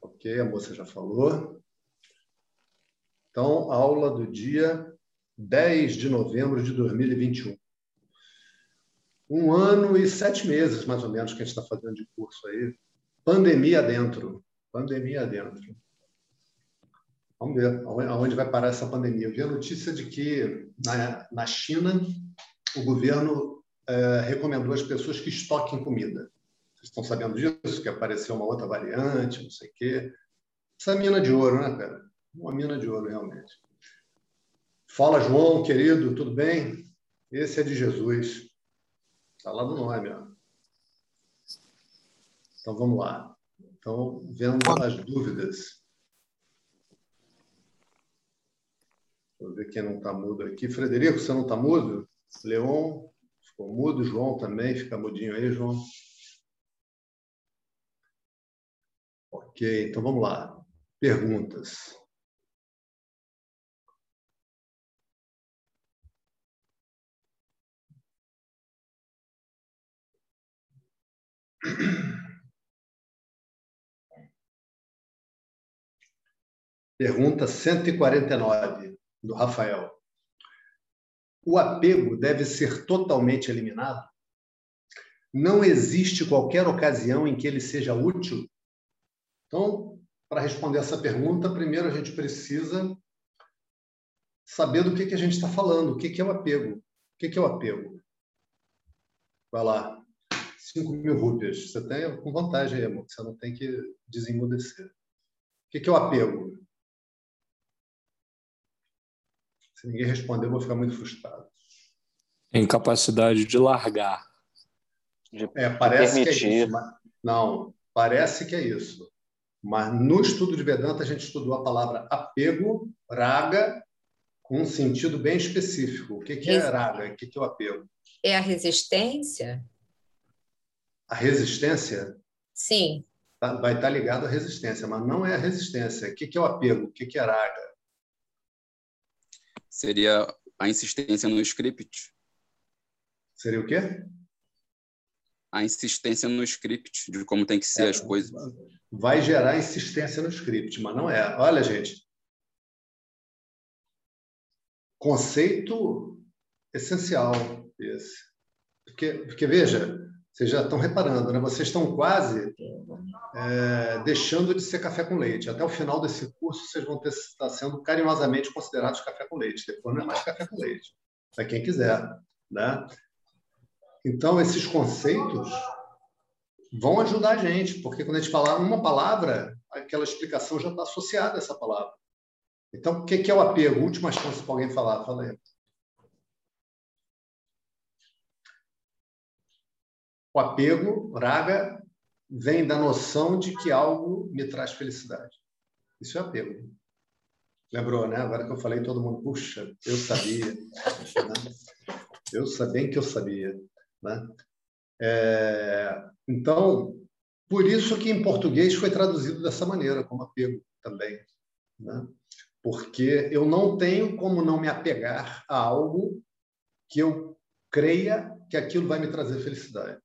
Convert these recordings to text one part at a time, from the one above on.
Ok, a moça já falou. Então, aula do dia 10 de novembro de 2021. Um ano e sete meses, mais ou menos, que a gente está fazendo de curso aí. Pandemia dentro. Pandemia dentro. Vamos ver aonde vai parar essa pandemia. Eu vi a notícia de que na, na China o governo é, recomendou às pessoas que estoquem comida. Vocês estão sabendo disso? Que apareceu uma outra variante, não sei o quê. Essa é mina de ouro, né, cara? Uma mina de ouro, realmente. Fala, João, querido, tudo bem? Esse é de Jesus. Está lá no nome, ó. Então, vamos lá. Então, vendo as dúvidas. Vou ver quem não está mudo aqui. Frederico, você não está mudo? Leon, ficou mudo. João também, fica mudinho aí, João. Ok, então vamos lá. Perguntas. Pergunta 149, do Rafael. O apego deve ser totalmente eliminado? Não existe qualquer ocasião em que ele seja útil? Então, para responder essa pergunta, primeiro a gente precisa saber do que, que a gente está falando, o que, que é o apego. O que, que é o apego? Vai lá, 5 mil rúpias. Você tem com vantagem aí, amor, você não tem que desemudecer. O que, que é o apego? Se ninguém responder, eu vou ficar muito frustrado. Incapacidade de largar. De é, parece permitir. que é isso. Mas... Não, parece que é isso. Mas no estudo de Vedanta, a gente estudou a palavra apego, raga, com um sentido bem específico. O que, que é raga? O que, que é o apego? É a resistência? A resistência? Sim. Tá, vai estar ligado à resistência, mas não é a resistência. O que, que é o apego? O que, que é raga? Seria a insistência no script. Seria o quê? A insistência no script, de como tem que ser é, as coisas vai gerar insistência no script, mas não é. Olha, gente, conceito essencial esse. Porque, porque veja, vocês já estão reparando, né? vocês estão quase é, deixando de ser café com leite. Até o final desse curso, vocês vão ter, estar sendo carinhosamente considerados café com leite. Depois não é mais café com leite, para quem quiser. Né? Então, esses conceitos vão ajudar a gente, porque quando a gente falar uma palavra, aquela explicação já está associada a essa palavra. Então, o que é o apego? Última chance para alguém falar. Fala aí. O apego, raga, vem da noção de que algo me traz felicidade. Isso é apego. Lembrou, né? Agora que eu falei, todo mundo, puxa, eu sabia. Eu sabia que eu sabia. Né? É, então, por isso que em português foi traduzido dessa maneira, como apego também. Né? Porque eu não tenho como não me apegar a algo que eu creia que aquilo vai me trazer felicidade.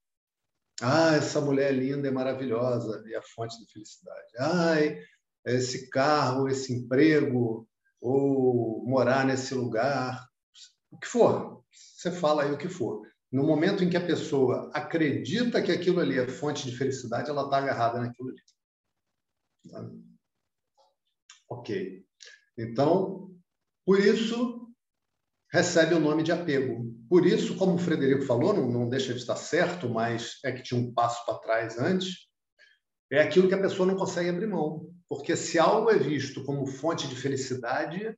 Ah, essa mulher é linda, é maravilhosa, é a fonte da felicidade. Ai, esse carro, esse emprego, ou morar nesse lugar, o que for. Você fala aí o que for. No momento em que a pessoa acredita que aquilo ali é fonte de felicidade, ela está agarrada naquilo ali. Ok. Então, por isso, recebe o nome de apego. Por isso, como o Frederico falou, não, não deixa de estar certo, mas é que tinha um passo para trás antes, é aquilo que a pessoa não consegue abrir mão. Porque se algo é visto como fonte de felicidade,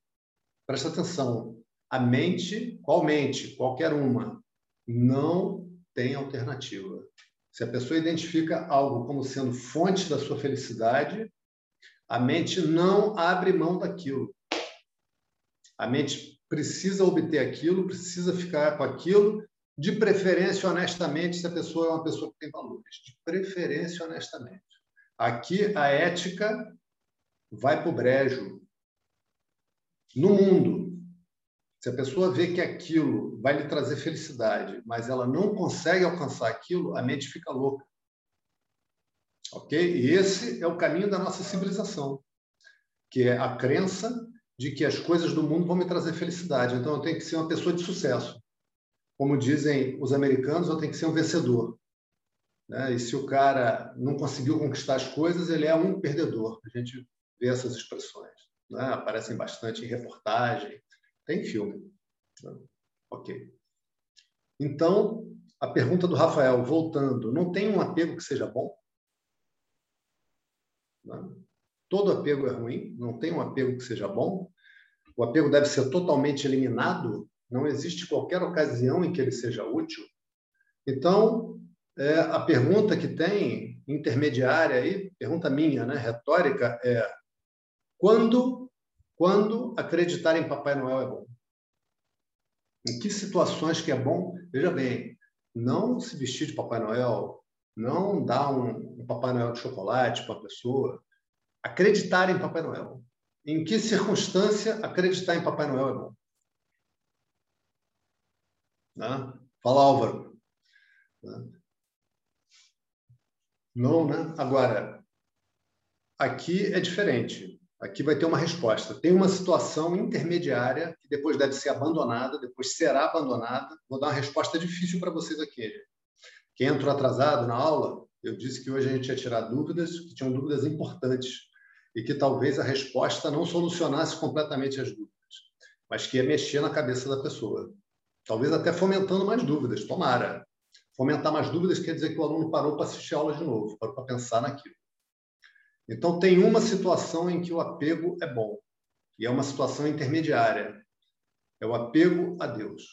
presta atenção, a mente, qual mente? Qualquer uma, não tem alternativa. Se a pessoa identifica algo como sendo fonte da sua felicidade, a mente não abre mão daquilo. A mente precisa obter aquilo, precisa ficar com aquilo, de preferência honestamente, se a pessoa é uma pessoa que tem valores. De preferência honestamente. Aqui a ética vai para o brejo. No mundo, se a pessoa vê que aquilo vai lhe trazer felicidade, mas ela não consegue alcançar aquilo, a mente fica louca. Ok? E esse é o caminho da nossa civilização, que é a crença de que as coisas do mundo vão me trazer felicidade. Então eu tenho que ser uma pessoa de sucesso. Como dizem os americanos, eu tenho que ser um vencedor. Né? E se o cara não conseguiu conquistar as coisas, ele é um perdedor. A gente vê essas expressões. Né? Aparecem bastante em reportagem, tem filme. Né? Ok. Então, a pergunta do Rafael, voltando, não tem um apego que seja bom? Não. Todo apego é ruim, não tem um apego que seja bom. O apego deve ser totalmente eliminado, não existe qualquer ocasião em que ele seja útil. Então, é, a pergunta que tem, intermediária aí, pergunta minha, né, retórica, é quando, quando acreditar em Papai Noel é bom? Em que situações que é bom? Veja bem, não se vestir de Papai Noel, não dar um, um Papai Noel de chocolate para a pessoa, acreditar em Papai Noel. Em que circunstância acreditar em Papai Noel é bom? Né? Fala, Álvaro. Né? Não, né? Agora, aqui é diferente. Aqui vai ter uma resposta. Tem uma situação intermediária que depois deve ser abandonada, depois será abandonada. Vou dar uma resposta difícil para vocês aqui. Quem entrou atrasado na aula, eu disse que hoje a gente ia tirar dúvidas, que tinham dúvidas importantes e que talvez a resposta não solucionasse completamente as dúvidas, mas que ia mexer na cabeça da pessoa. Talvez até fomentando mais dúvidas, tomara. Fomentar mais dúvidas quer dizer que o aluno parou para assistir a aula de novo, parou para pensar naquilo. Então, tem uma situação em que o apego é bom, e é uma situação intermediária. É o apego a Deus.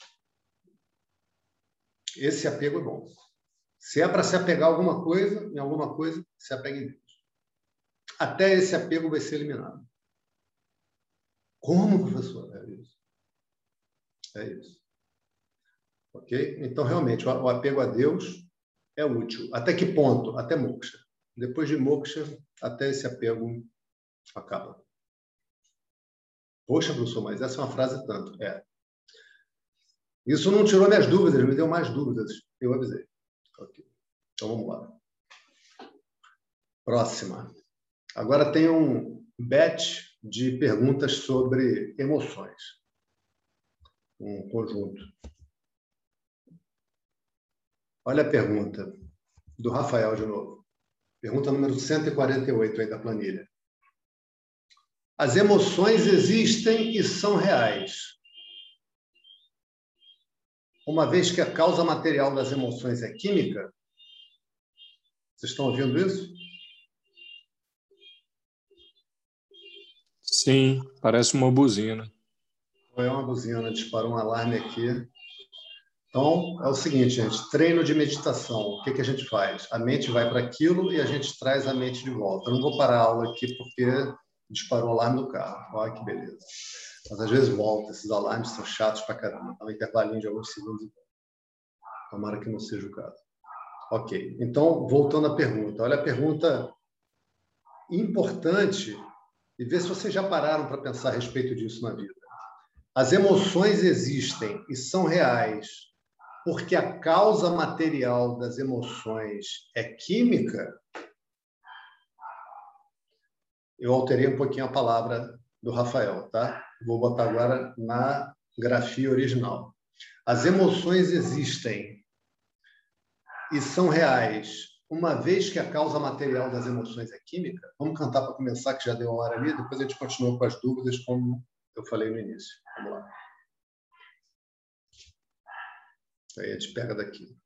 Esse apego é bom. Se é para se apegar a alguma coisa, em alguma coisa, se apegue em Deus. Até esse apego vai ser eliminado. Como, professor? É isso. É isso. Ok? Então, realmente, o apego a Deus é útil. Até que ponto? Até moksha. Depois de moksha, até esse apego acaba. Poxa, professor, mas essa é uma frase tanto. É. Isso não tirou minhas dúvidas, me deu mais dúvidas. Eu avisei. Ok. Então vamos lá. Próxima. Agora tem um batch de perguntas sobre emoções. Um conjunto. Olha a pergunta do Rafael de novo. Pergunta número 148 aí da planilha. As emoções existem e são reais. Uma vez que a causa material das emoções é química, vocês estão ouvindo isso? Sim, parece uma buzina. É uma buzina, disparou um alarme aqui. Então, é o seguinte, gente, treino de meditação. O que, que a gente faz? A mente vai para aquilo e a gente traz a mente de volta. Eu não vou parar a aula aqui porque disparou o alarme do carro. Olha que beleza. Mas às vezes volta, esses alarmes são chatos para caramba. Dá um intervalinho de alguns segundos. Tomara que não seja o caso. Ok. Então, voltando à pergunta. Olha a pergunta importante e ver se vocês já pararam para pensar a respeito disso na vida. As emoções existem e são reais porque a causa material das emoções é química, eu alterei um pouquinho a palavra do Rafael, tá? Vou botar agora na grafia original. As emoções existem e são reais, uma vez que a causa material das emoções é química. Vamos cantar para começar, que já deu uma hora ali, depois a gente continua com as dúvidas, como eu falei no início. Vamos Aí a gente pega daqui.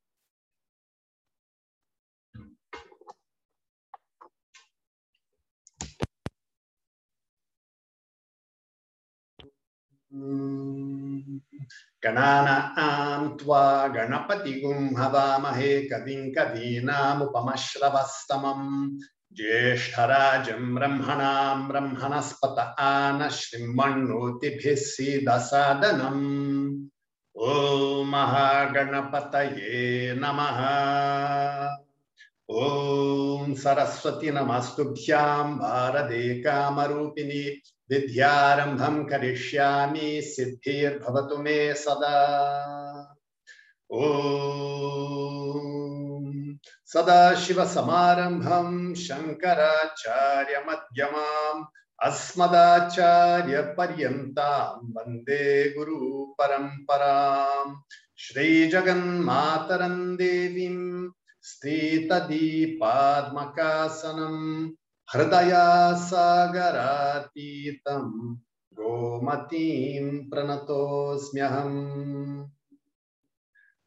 गणानां त्वा गणपतिगुं हवामहे कविं कवीनामुपमश्रवस्तमम् ज्येष्ठराजं ब्रह्मणां ब्रह्मणस्पत आन श्रीमण्णोतिभिः सीदसादनम् ॐ महागणपतये नमः। ॐ सरस्वती नमस्तुभ्यां भारते कामरूपिणी विद्यारम्भं करिष्यामि, सिद्धिर्भवतु मे सदा। ॐ सदाशिवसमारम्भं शङ्कराचार्यमध्यमाम् अस्मदाचार्य पर्यता वंदे गुरु परंपरा श्री जगन्मातरं देवीं स्थितदीपात्मकासनं हृदया सागरातीतं गोमतीं प्रणतोऽस्म्यहम्।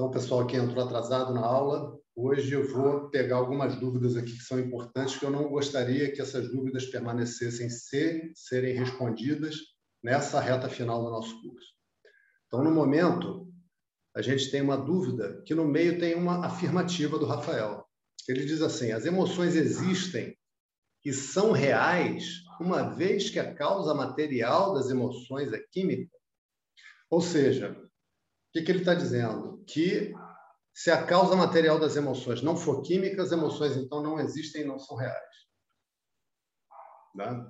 Então, pessoal que entrou atrasado na aula, hoje eu vou pegar algumas dúvidas aqui que são importantes, que eu não gostaria que essas dúvidas permanecessem sem serem respondidas nessa reta final do nosso curso. Então, no momento, a gente tem uma dúvida que no meio tem uma afirmativa do Rafael. Ele diz assim: as emoções existem e são reais, uma vez que a causa material das emoções é química. Ou seja, que, que ele está dizendo? Que se a causa material das emoções não for química, as emoções então não existem e não são reais. Né?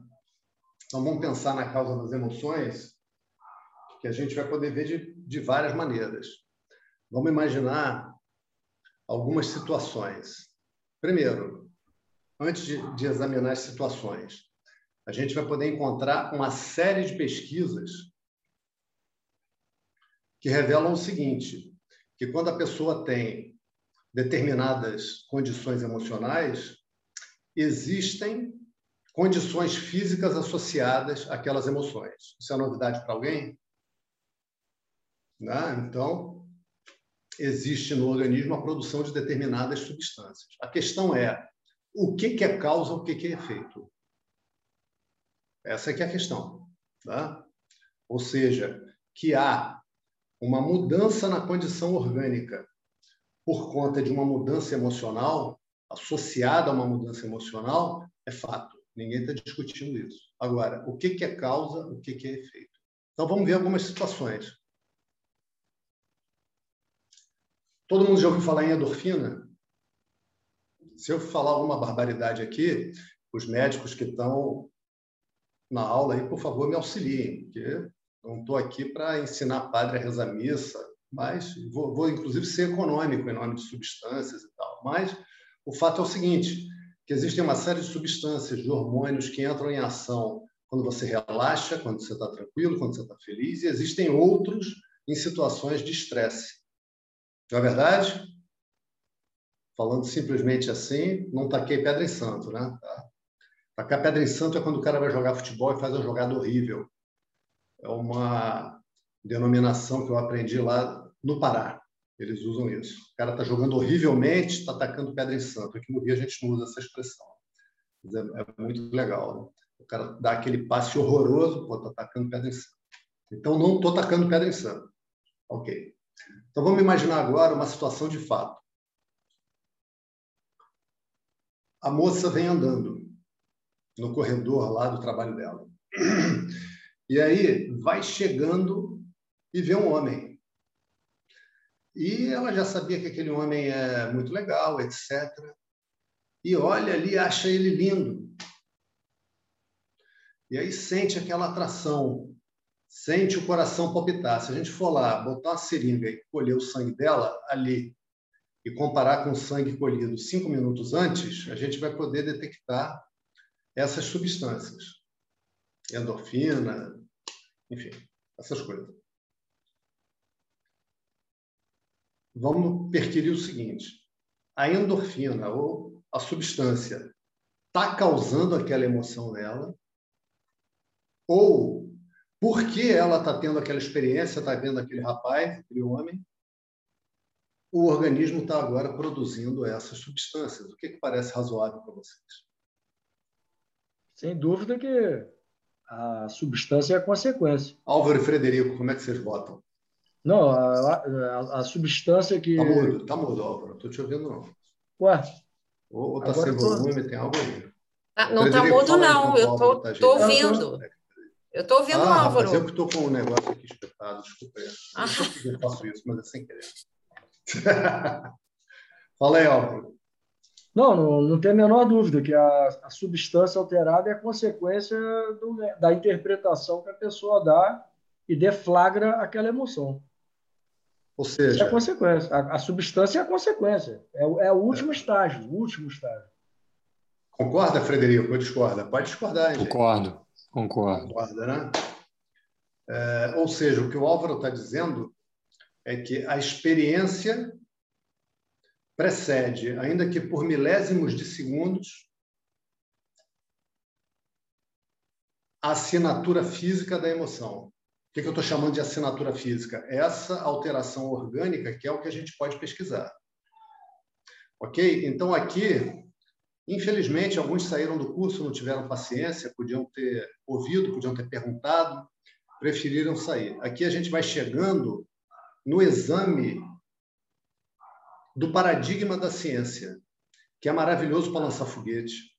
Então vamos pensar na causa das emoções, que a gente vai poder ver de, de várias maneiras. Vamos imaginar algumas situações. Primeiro, antes de, de examinar as situações, a gente vai poder encontrar uma série de pesquisas que revelam o seguinte, que quando a pessoa tem determinadas condições emocionais, existem condições físicas associadas àquelas emoções. Isso é novidade para alguém? Né? Então, existe no organismo a produção de determinadas substâncias. A questão é o que, que é causa, o que, que é efeito. Essa é que é a questão. Tá? Ou seja, que há uma mudança na condição orgânica por conta de uma mudança emocional, associada a uma mudança emocional, é fato. Ninguém está discutindo isso. Agora, o que, é causa, o que, é efeito? Então, vamos ver algumas situações. Todo mundo já ouviu falar em endorfina? Se eu falar alguma barbaridade aqui, os médicos que estão na aula aí, por favor, me auxiliem, porque não estou aqui para ensinar padre a rezar missa, mas vou, vou, inclusive ser econômico em nome de substâncias e tal. Mas o fato é o seguinte, que existem uma série de substâncias, de hormônios que entram em ação quando você relaxa, quando você está tranquilo, quando você está feliz, e existem outros em situações de estresse. Não é verdade? Falando simplesmente assim, não taquei pedra em santo, né? Tacar pedra em santo é quando o cara vai jogar futebol e faz uma jogada horrível é uma denominação que eu aprendi lá no Pará. Eles usam isso. O cara está jogando horrivelmente, está atacando pedra em santo. Aqui no Rio a gente não usa essa expressão. É, é, muito legal. Né? O cara dá aquele passe horroroso, pô, está atacando pedra em santo. Então, não estou atacando pedra em santo. Ok. Então, vamos imaginar agora uma situação de fato. A moça vem andando no corredor lá do trabalho dela. E aí vai chegando e vê um homem. E ela já sabia que aquele homem é muito legal, etc. E olha ali, acha ele lindo. E aí sente aquela atração, sente o coração palpitar. Se a gente for lá, botar uma seringa e colher o sangue dela ali e comparar com o sangue colhido cinco minutos antes, a gente vai poder detectar essas substâncias endorfina, enfim, essas coisas. Vamos perquirir o seguinte: a endorfina ou a substância está causando aquela emoção nela, ou porque ela está tendo aquela experiência, está vendo aquele rapaz, aquele homem, o organismo está agora produzindo essas substâncias. O que, que parece razoável para vocês? Sem dúvida que a substância é a consequência. Álvaro e Frederico, como é que vocês votam? Não, a, a, a substância que. Tá mudo, tá mudo, Álvaro. Não estou te ouvindo, não. Ué? Ou, ou tá sem tô... volume, tem algo aí. Ah, não está mudo, não. Eu estou tá ouvindo. Eu estou ouvindo o ah, Álvaro. Rapaz, eu que estou com um negócio aqui espetado, desculpa. Eu Ah. não sei eu faço isso, mas é sem querer. Fala aí, Álvaro. Não, não, não tem a menor dúvida que a, a substância alterada é consequência do- da interpretação que a pessoa dá e deflagra aquela emoção. Ou Isso é seja, a consequência. A, a substância é a consequência. É, o- é o último estágio, o último estágio. concorda, Frederico? Ou discorda? Pode discordar, hein, gente? Concordo, concordo. Concorda, né? É, ou seja, o que o Álvaro está dizendo é que a experiência precede, ainda que por milésimos de segundos, a assinatura física da emoção. O que eu estou chamando de assinatura física? Essa alteração orgânica que é o que a gente pode pesquisar. Ok? Então, aqui, infelizmente, alguns saíram do curso, não tiveram paciência, podiam ter ouvido, podiam ter perguntado, preferiram sair. Aqui a gente vai chegando no exame do paradigma da ciência, que é maravilhoso para lançar foguete.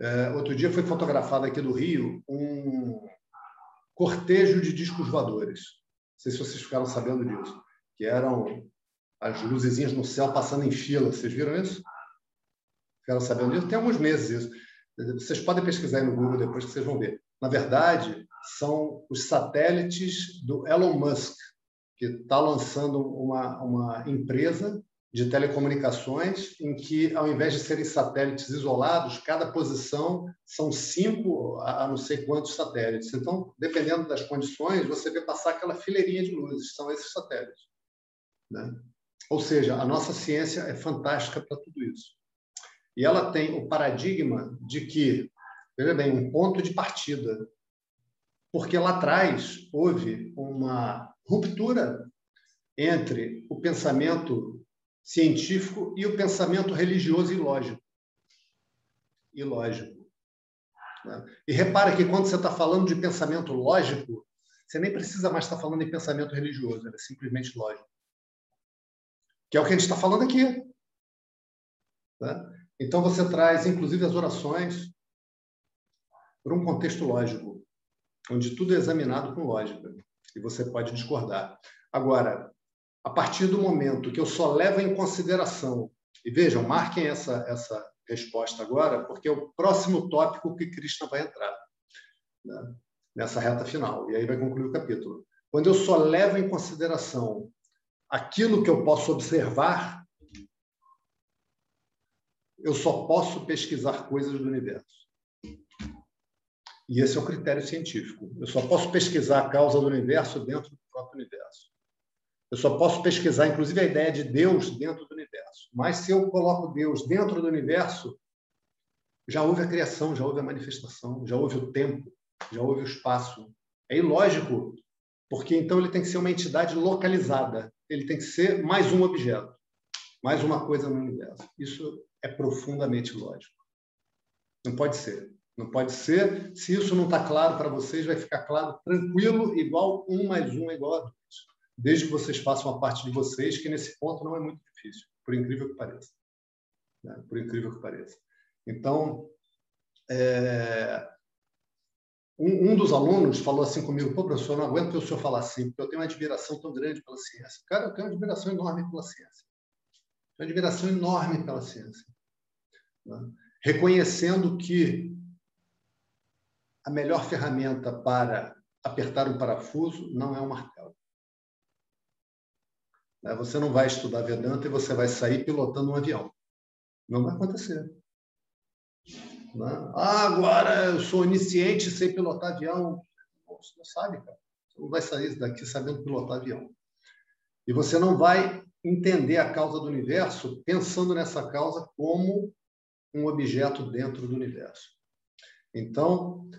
É, outro dia foi fotografado aqui do Rio um cortejo de discos voadores. Não sei se vocês ficaram sabendo disso, que eram as luzezinhas no céu passando em fila. Vocês viram isso? Ficaram sabendo disso? Tem alguns meses isso. Vocês podem pesquisar aí no Google depois que vocês vão ver. Na verdade, são os satélites do Elon Musk, que está lançando uma, uma empresa de telecomunicações em que, ao invés de serem satélites isolados, cada posição são cinco a não sei quantos satélites. Então, dependendo das condições, você vê passar aquela fileirinha de luzes, são esses satélites. Né? Ou seja, a nossa ciência é fantástica para tudo isso. E ela tem o paradigma de que, veja bem, um ponto de partida. Porque lá atrás houve uma ruptura entre o pensamento científico e o pensamento religioso e lógico. E lógico. né? E repara que quando você está falando de pensamento lógico, você nem precisa mais estar falando em pensamento religioso, é simplesmente lógico. Que é o que a gente está falando aqui. Tá? Então você traz, inclusive, as orações para um contexto lógico, onde tudo é examinado com lógica. E você pode discordar. Agora, a partir do momento que eu só levo em consideração, e vejam, marquem essa, essa resposta agora, porque é o próximo tópico que Krishna vai entrar né, nessa reta final, e aí vai concluir o capítulo. Quando eu só levo em consideração aquilo que eu posso observar, eu só posso pesquisar coisas do universo. E esse é o critério científico. Eu só posso pesquisar a causa do universo dentro do próprio universo. Eu só posso pesquisar, inclusive, a ideia de Deus dentro do universo. Mas se eu coloco Deus dentro do universo, já houve a criação, já houve a manifestação, já houve o tempo, já houve o espaço. É ilógico, porque então ele tem que ser uma entidade localizada. Ele tem que ser mais um objeto, mais uma coisa no universo. Isso é profundamente lógico. Não pode ser. Não pode ser. Se isso não está claro para vocês, vai ficar claro, tranquilo, igual um mais um é igual a dois desde que vocês façam a parte de vocês, que nesse ponto não é muito difícil, por incrível que pareça. Né? Por incrível que pareça. Então, é... um, um, dos alunos falou assim comigo, pô, professor, não aguento que o senhor falar assim, porque eu tenho uma admiração tão grande pela ciência. Cara, eu tenho uma admiração enorme pela ciência. Tenho uma admiração enorme pela ciência. Né? Reconhecendo que a melhor ferramenta para apertar um parafuso não é um martelo. Você não vai estudar Vedanta e você vai sair pilotando um avião. Não vai acontecer. Ah, agora eu sou onisciente sei pilotar avião. Você não sabe, cara. Você não vai sair daqui sabendo pilotar avião. E você não vai entender a causa do universo pensando nessa causa como um objeto dentro do universo. Então,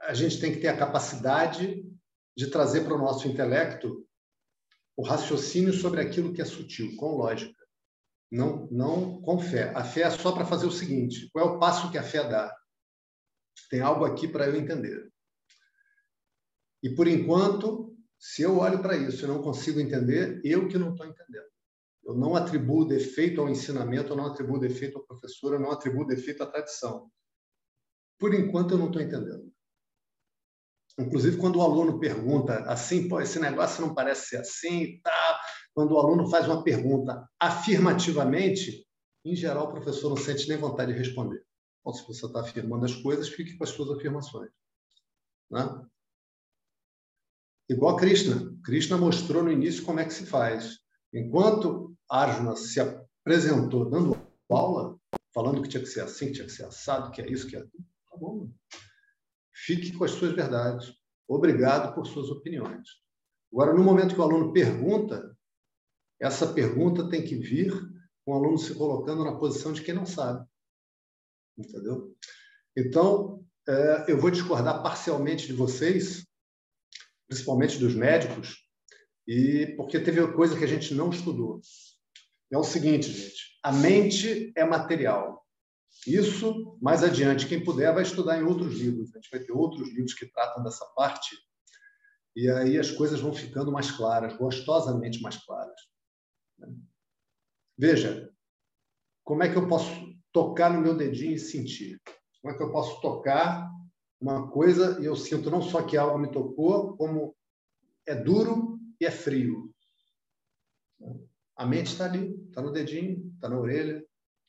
a gente tem que ter a capacidade de trazer para o nosso intelecto o raciocínio sobre aquilo que é sutil, com lógica, não, não com fé. A fé é só para fazer o seguinte: qual é o passo que a fé dá? Tem algo aqui para eu entender. E por enquanto, se eu olho para isso e não consigo entender, eu que não estou entendendo. Eu não atribuo defeito ao ensinamento, eu não atribuo defeito ao professor, eu não atribuo defeito à tradição. Por enquanto, eu não estou entendendo. Inclusive, quando o aluno pergunta assim, pô, esse negócio não parece ser assim, tá? Quando o aluno faz uma pergunta afirmativamente, em geral, o professor não sente nem vontade de responder. Bom, se você está afirmando as coisas, fique com as suas afirmações. Né? Igual a Krishna. Krishna mostrou no início como é que se faz. Enquanto Arjuna se apresentou dando aula, falando que tinha que ser assim, que tinha que ser assado, que é isso, que é aquilo, tá bom. Fique com as suas verdades. Obrigado por suas opiniões. Agora, no momento que o aluno pergunta, essa pergunta tem que vir com o aluno se colocando na posição de quem não sabe. Entendeu? Então, é, eu vou discordar parcialmente de vocês, principalmente dos médicos, e porque teve coisa que a gente não estudou. É o seguinte, gente: a mente é material. Isso, mais adiante, quem puder vai estudar em outros livros. A gente vai ter outros livros que tratam dessa parte. E aí as coisas vão ficando mais claras, gostosamente mais claras. Veja, como é que eu posso tocar no meu dedinho e sentir? Como é que eu posso tocar uma coisa e eu sinto não só que algo me tocou, como é duro e é frio. A mente está ali, está no dedinho, está na orelha,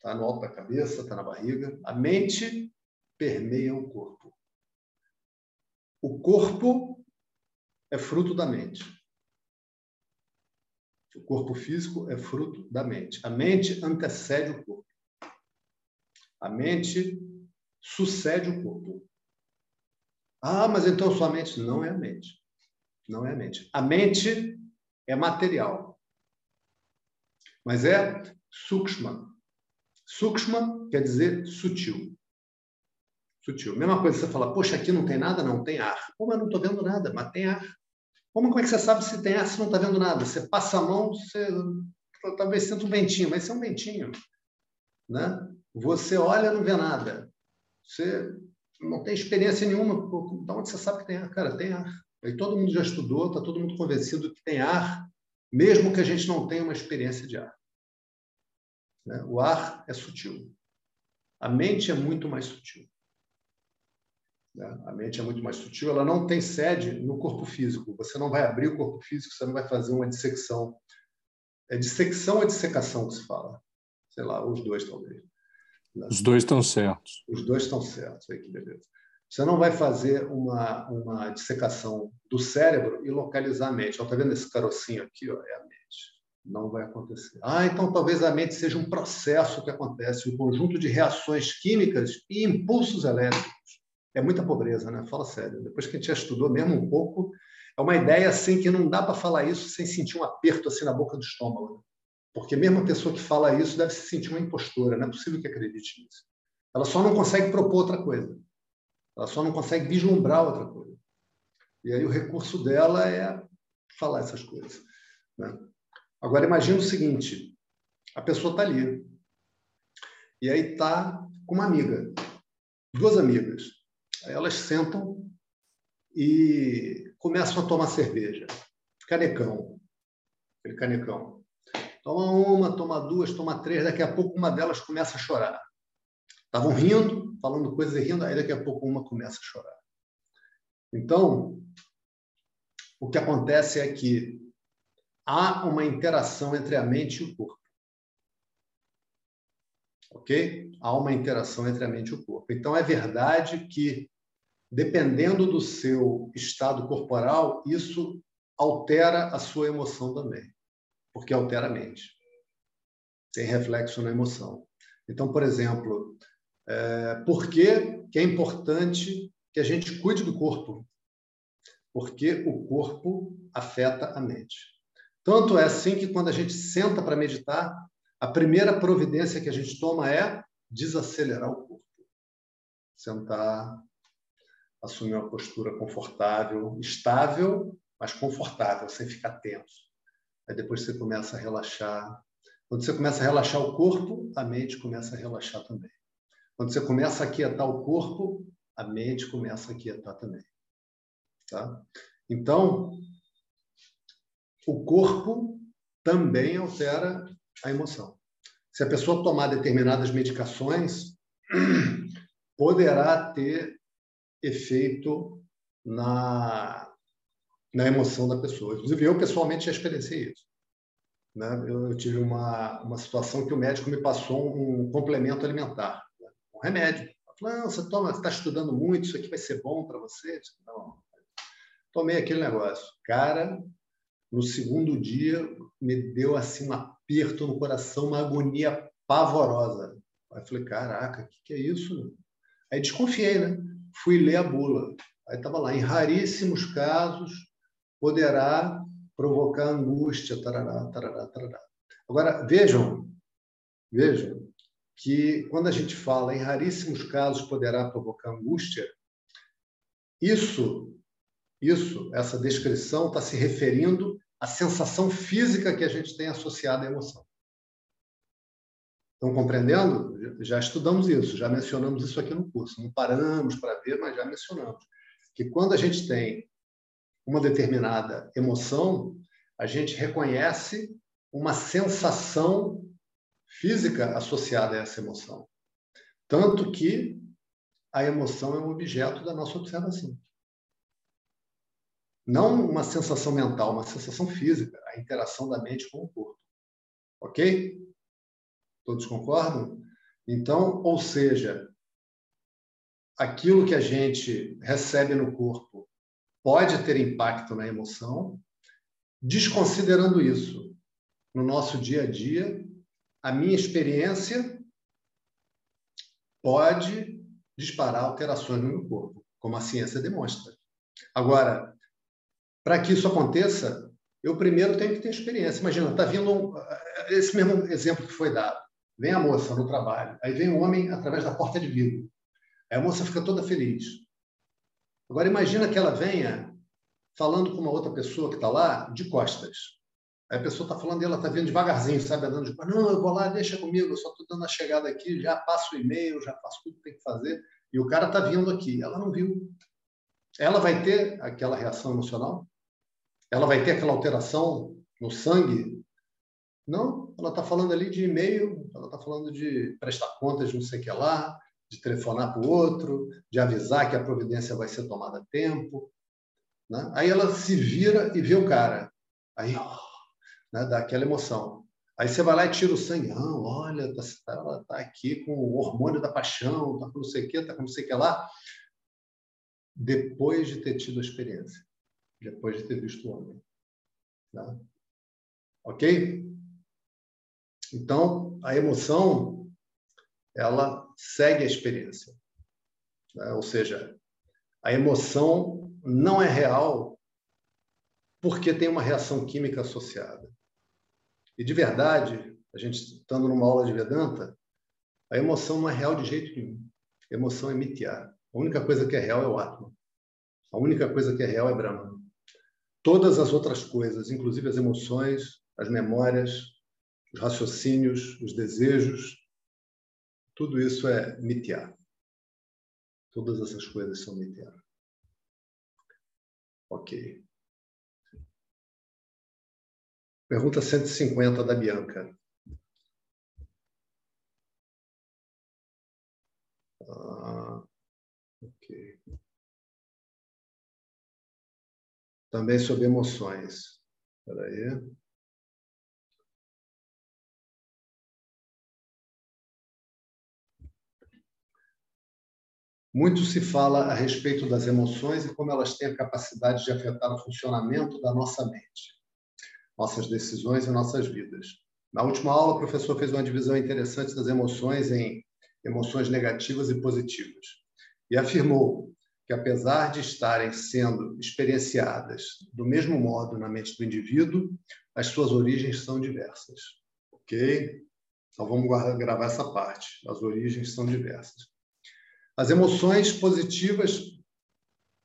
está no alto da cabeça, está na barriga. A mente permeia o corpo. O corpo é fruto da mente. O corpo físico é fruto da mente. A mente antecede o corpo. A mente sucede o corpo. Ah, mas então sua mente não é a mente. Não é a mente. A mente é material. Mas é sukshma. Sukshma quer dizer sutil. Sutil. Mesma coisa, você fala, poxa, aqui não tem nada? Não, tem ar. Pô, mas não estou vendo nada, mas tem ar. Como, é que você sabe se tem ar se não está vendo nada? Você passa a mão, você talvez sinta um ventinho, mas isso é um ventinho. Né? Você olha não vê nada. Você não tem experiência nenhuma. De onde você sabe que tem ar? Cara, tem ar. Aí todo mundo já estudou, está todo mundo convencido que tem ar, mesmo que a gente não tenha uma experiência de ar. Né? O ar é sutil. A mente é muito mais sutil. Né? A mente é muito mais sutil, ela não tem sede no corpo físico. Você não vai abrir o corpo físico, você não vai fazer uma dissecção. É dissecção ou dissecação que se fala? Sei lá, os dois talvez. Né? Os dois estão certos. Os dois estão certos, aí que beleza. Você não vai fazer uma, uma dissecação do cérebro e localizar a mente. Está vendo esse carocinho aqui? Ó, é a. Não vai acontecer. Ah, então talvez a mente seja um processo que acontece, um conjunto de reações químicas e impulsos elétricos. É muita pobreza, né? Fala sério. Depois que a gente já estudou mesmo um pouco, é uma ideia assim que não dá para falar isso sem sentir um aperto assim na boca do estômago. Porque mesmo a pessoa que fala isso deve se sentir uma impostora, não é possível que acredite nisso. Ela só não consegue propor outra coisa. Ela só não consegue vislumbrar outra coisa. E aí o recurso dela é falar essas coisas. Né? Agora imagine o seguinte: a pessoa está ali e aí está com uma amiga, duas amigas. Aí elas sentam e começam a tomar cerveja, canecão, aquele canecão. Toma uma, toma duas, toma três, daqui a pouco uma delas começa a chorar. Estavam rindo, falando coisas e rindo, aí daqui a pouco uma começa a chorar. Então, o que acontece é que há uma interação entre a mente e o corpo. Ok? Há uma interação entre a mente e o corpo. Então, é verdade que, dependendo do seu estado corporal, isso altera a sua emoção também porque altera a mente. Tem reflexo na emoção. Então, por exemplo, é, por que, que é importante que a gente cuide do corpo? Porque o corpo afeta a mente. Tanto é assim que quando a gente senta para meditar, a primeira providência que a gente toma é desacelerar o corpo. Sentar, assumir uma postura confortável, estável, mas confortável, sem ficar tenso. Aí depois você começa a relaxar. Quando você começa a relaxar o corpo, a mente começa a relaxar também. Quando você começa a aquietar o corpo, a mente começa a aquietar também. Tá? Então, o corpo também altera a emoção. Se a pessoa tomar determinadas medicações, poderá ter efeito na, na emoção da pessoa. Inclusive, eu pessoalmente já experienciei isso. Né? Eu, eu, tive uma, uma situação que o médico me passou um complemento alimentar, né? um remédio. Falou, não, você toma, está estudando muito, isso aqui vai ser bom para você. Disse, não. Tomei aquele negócio. Cara, no segundo dia, me deu assim um aperto no coração, uma agonia pavorosa. Aí falei, caraca, o que, que é isso? Aí desconfiei, né? Fui ler a bula. Aí estava lá, em raríssimos casos poderá provocar angústia, tarará, tarará, tarará. Agora, vejam, vejam que quando a gente fala em raríssimos casos poderá provocar angústia, isso, isso, essa descrição está se referindo à sensação física que a gente tem associada à emoção. Estão compreendendo? Já estudamos isso, já mencionamos isso aqui no curso. Não paramos para ver, mas já mencionamos. Que quando a gente tem uma determinada emoção, a gente reconhece uma sensação física associada a essa emoção. Tanto que a emoção é um objeto da nossa observação. Não uma sensação mental, uma sensação física, a interação da mente com o corpo. Ok? Todos concordam? Então, ou seja, aquilo que a gente recebe no corpo pode ter impacto na emoção, desconsiderando isso. No nosso dia a dia, a minha experiência pode disparar alterações no meu corpo, como a ciência demonstra. Agora, para que isso aconteça, eu primeiro tenho que ter experiência. Imagina, está vindo esse mesmo exemplo que foi dado. Vem a moça no trabalho, aí vem o homem através da porta de vidro. Aí a moça fica toda feliz. Agora imagina que ela venha falando com uma outra pessoa que está lá de costas. Aí a pessoa está falando e ela está vindo devagarzinho, sabe? Andando de Não, eu vou lá, deixa comigo, eu só estou dando a chegada aqui, já passo o e-mail, já faço tudo que tem que fazer. E o cara está vindo aqui. Ela não viu. Ela vai ter aquela reação emocional? Ela vai ter aquela alteração no sangue? Não, ela está falando ali de e-mail, ela está falando de prestar contas de não sei o que lá, de telefonar para o outro, de avisar que a providência vai ser tomada a tempo. Né? Aí ela se vira e vê o cara. Aí né, dá aquela emoção. Aí você vai lá e tira o sangue. Não, olha, tá ela está aqui com o hormônio da paixão, está com não sei o que, está com não sei o que lá. Depois de ter tido a experiência, depois de ter visto o homem. Tá? Ok? Então, a emoção, ela segue a experiência. Né? Ou seja, a emoção não é real porque tem uma reação química associada. E, de verdade, a gente estando numa aula de Vedanta, a emoção não é real de jeito nenhum. A emoção é mitiar. A única coisa que é real é o Atma. A única coisa que é real é Brahma. Todas as outras coisas, inclusive as emoções, as memórias, os raciocínios, os desejos, tudo isso é mitiar. Todas essas coisas são mitiar. Ok. Pergunta 150 da Bianca. Ah, ok. Também sobre emoções. Espera aí. Muito se fala a respeito das emoções e como elas têm a capacidade de afetar o funcionamento da nossa mente, nossas decisões e nossas vidas. Na última aula, o professor fez uma divisão interessante das emoções em emoções negativas e positivas e afirmou que, apesar de estarem sendo experienciadas do mesmo modo na mente do indivíduo, as suas origens são diversas. Ok? Então vamos gravar essa parte. As origens são diversas. As emoções positivas,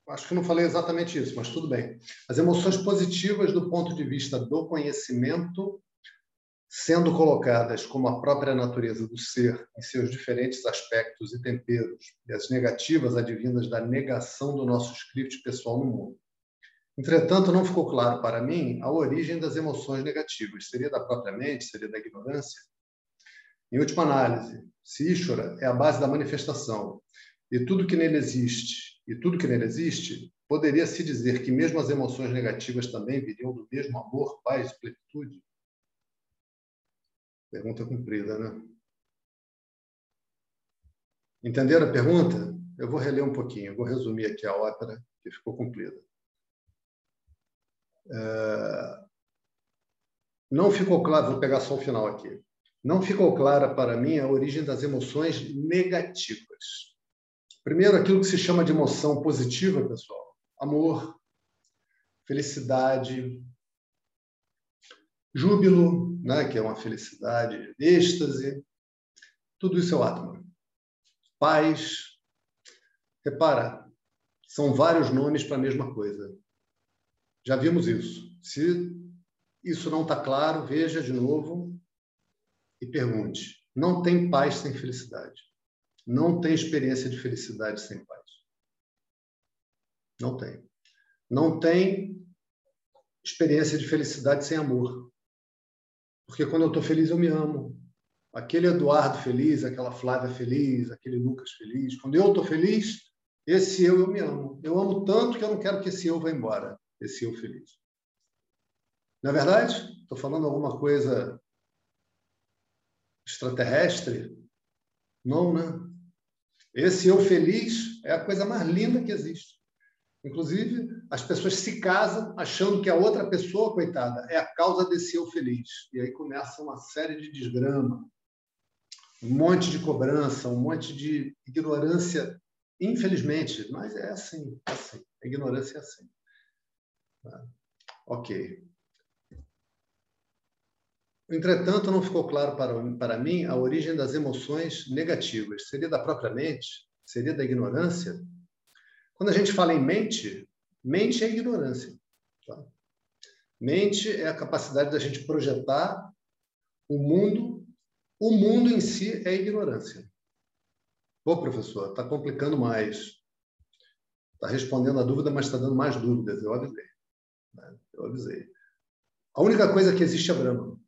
acho que não falei exatamente isso, mas tudo bem. As emoções positivas, do ponto de vista do conhecimento, sendo colocadas como a própria natureza do ser, em seus diferentes aspectos e temperos, e as negativas advindas da negação do nosso script pessoal no mundo. Entretanto, não ficou claro para mim a origem das emoções negativas. Seria da própria mente? Seria da ignorância? Em última análise, se Ishvara é a base da manifestação e tudo que nele existe, e tudo que nele existe, poderia-se dizer que mesmo as emoções negativas também viriam do mesmo amor, paz plenitude? Pergunta cumprida, né? Entenderam a pergunta? Eu vou reler um pouquinho, vou resumir aqui a ópera que ficou cumprida. É... Não ficou claro, vou pegar só o final aqui. Não ficou clara para mim a origem das emoções negativas. Primeiro, aquilo que se chama de emoção positiva, pessoal: amor, felicidade, júbilo, né, que é uma felicidade, êxtase, tudo isso é o Atman paz. Repara, são vários nomes para a mesma coisa. Já vimos isso. Se isso não está claro, veja de novo e pergunte. Não tem paz sem felicidade. Não tem experiência de felicidade sem paz. Não tem. Não tem experiência de felicidade sem amor. Porque quando eu estou feliz, eu me amo aquele Eduardo feliz, aquela Flávia feliz, aquele Lucas feliz. Quando eu estou feliz, esse eu eu me amo. Eu amo tanto que eu não quero que esse eu vá embora, esse eu feliz. Na é verdade, estou falando alguma coisa extraterrestre? Não, né? Esse eu feliz é a coisa mais linda que existe. Inclusive, as pessoas se casam achando que a outra pessoa, coitada, é a causa desse eu feliz. E aí começa uma série de desgrama, um monte de cobrança, um monte de ignorância, infelizmente, mas é assim, é assim. A ignorância é assim. Tá? Ok. Entretanto, não ficou claro para, para mim a origem das emoções negativas. Seria da própria mente? Seria da ignorância? Quando a gente fala em mente, mente é ignorância. Tá? Mente é a capacidade da gente projetar o mundo o mundo em si é ignorância. Pô, professor, está complicando mais. Está respondendo a dúvida, mas está dando mais dúvidas. Eu avisei. Né? Eu avisei. A única coisa que existe é Brahma.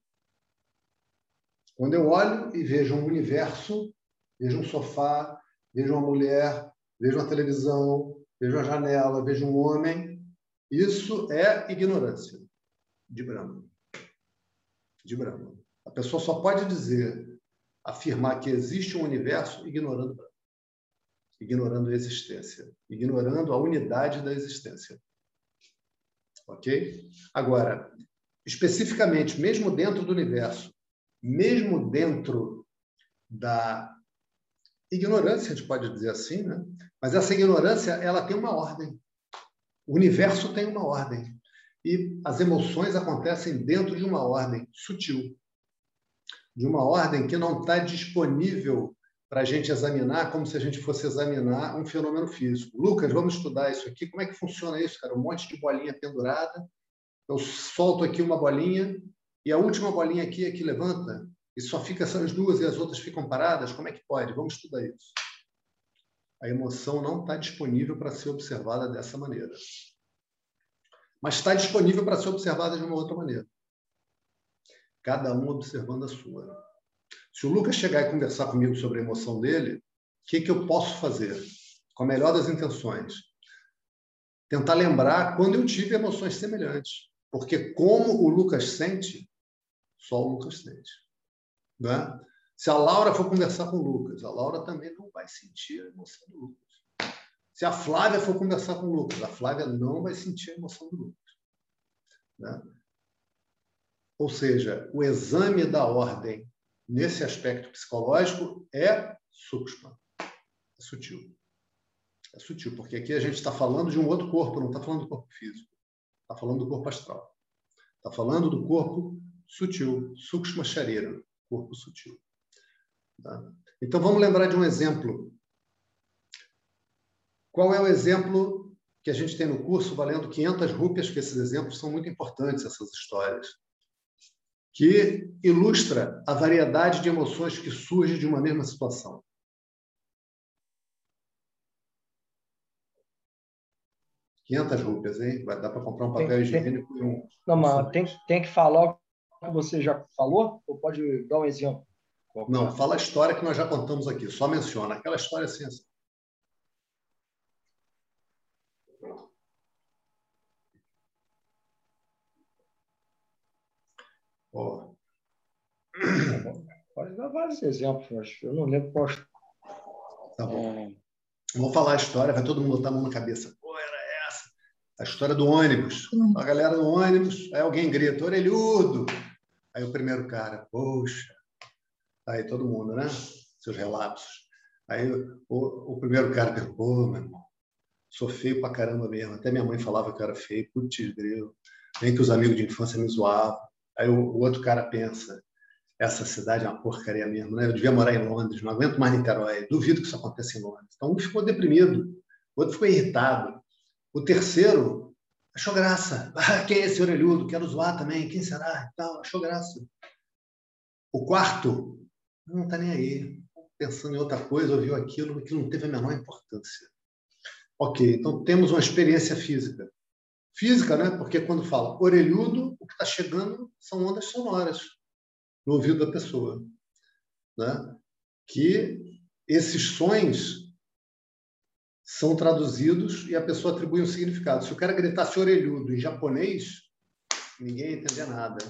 Quando eu olho e vejo um universo, vejo um sofá, vejo uma mulher, vejo uma televisão, vejo uma janela, vejo um homem, isso é ignorância de Brahma. De Brahma. A pessoa só pode dizer, afirmar que existe um universo ignorando ignorando a existência, ignorando a unidade da existência. Ok? Agora, especificamente, mesmo dentro do universo, mesmo dentro da ignorância, a gente pode dizer assim, né? Mas essa ignorância, ela tem uma ordem. O universo tem uma ordem. E as emoções acontecem dentro de uma ordem sutil de uma ordem que não está disponível para a gente examinar como se a gente fosse examinar um fenômeno físico. Lucas, vamos estudar isso aqui. Como é que funciona isso, cara? Um monte de bolinha pendurada. Eu solto aqui uma bolinha e a última bolinha aqui é que levanta e só fica essas duas e as outras ficam paradas. Como é que pode? Vamos estudar isso. A emoção não está disponível para ser observada dessa maneira. Mas está disponível para ser observada de uma outra maneira cada um observando a sua. Se o Lucas chegar e conversar comigo sobre a emoção dele, o que, que eu posso fazer? Com a melhor das intenções. Tentar lembrar quando eu tive emoções semelhantes. Porque como o Lucas sente, só o Lucas sente. Né? Se a Laura for conversar com o Lucas, a Laura também não vai sentir a emoção do Lucas. Se a Flávia for conversar com o Lucas, a Flávia não vai sentir a emoção do Lucas. Né? Ou seja, o exame da ordem nesse aspecto psicológico é sukshma, é sutil. É sutil, porque aqui a gente está falando de um outro corpo, não está falando do corpo físico. Está falando do corpo astral. Está falando do corpo sutil, sukshma sharira, corpo sutil. Tá? Então vamos lembrar de um exemplo. Qual é o exemplo que a gente tem no curso valendo 500 rúpias, que esses exemplos são muito importantes, essas histórias que ilustra a variedade de emoções que surge de uma mesma situação. Quinhentas rupias, hein? Vai dar para comprar um papel higiênico e um. Não, mas tem, tem que falar o que você já falou? Ou pode dar um exemplo? Não, fala a história que nós já contamos aqui, só menciona. Aquela história é assim. assim. Oh. Pode dar vários exemplos, mas eu não lembro qual. Tá bom. É... Vou falar a história, vai todo mundo botar a mão na cabeça. Pô, era essa. A história do ônibus. Hum. A galera do ônibus, aí alguém grita, orelhudo. Aí o primeiro cara, poxa. Aí todo mundo, né? Seus relatos. Aí o, o primeiro cara perguntou, meu irmão, sou feio pra caramba mesmo. Até minha mãe falava que eu era feio, putz, grilo. Nem que os amigos de infância me zoavam. Aí o, o outro cara pensa, essa cidade é uma porcaria mesmo, né? Eu devia morar em Londres, não aguento mais Niterói. Duvido que isso aconteça em Londres. Então, um ficou deprimido, o outro ficou irritado. O terceiro achou graça. Ah, quem é esse orelhudo? Quero zoar também. Quem será? Então, achou graça. O quarto não está nem aí. Pensando em outra coisa, ouviu aquilo, que não teve a menor importância. Ok, então temos uma experiência física. Física, né? Porque quando fala orelhudo, o que está chegando são ondas sonoras no ouvido da pessoa. Né? Que esses sons são traduzidos e a pessoa atribui um significado. Se o cara gritasse orelhudo em japonês, ninguém ia entender nada.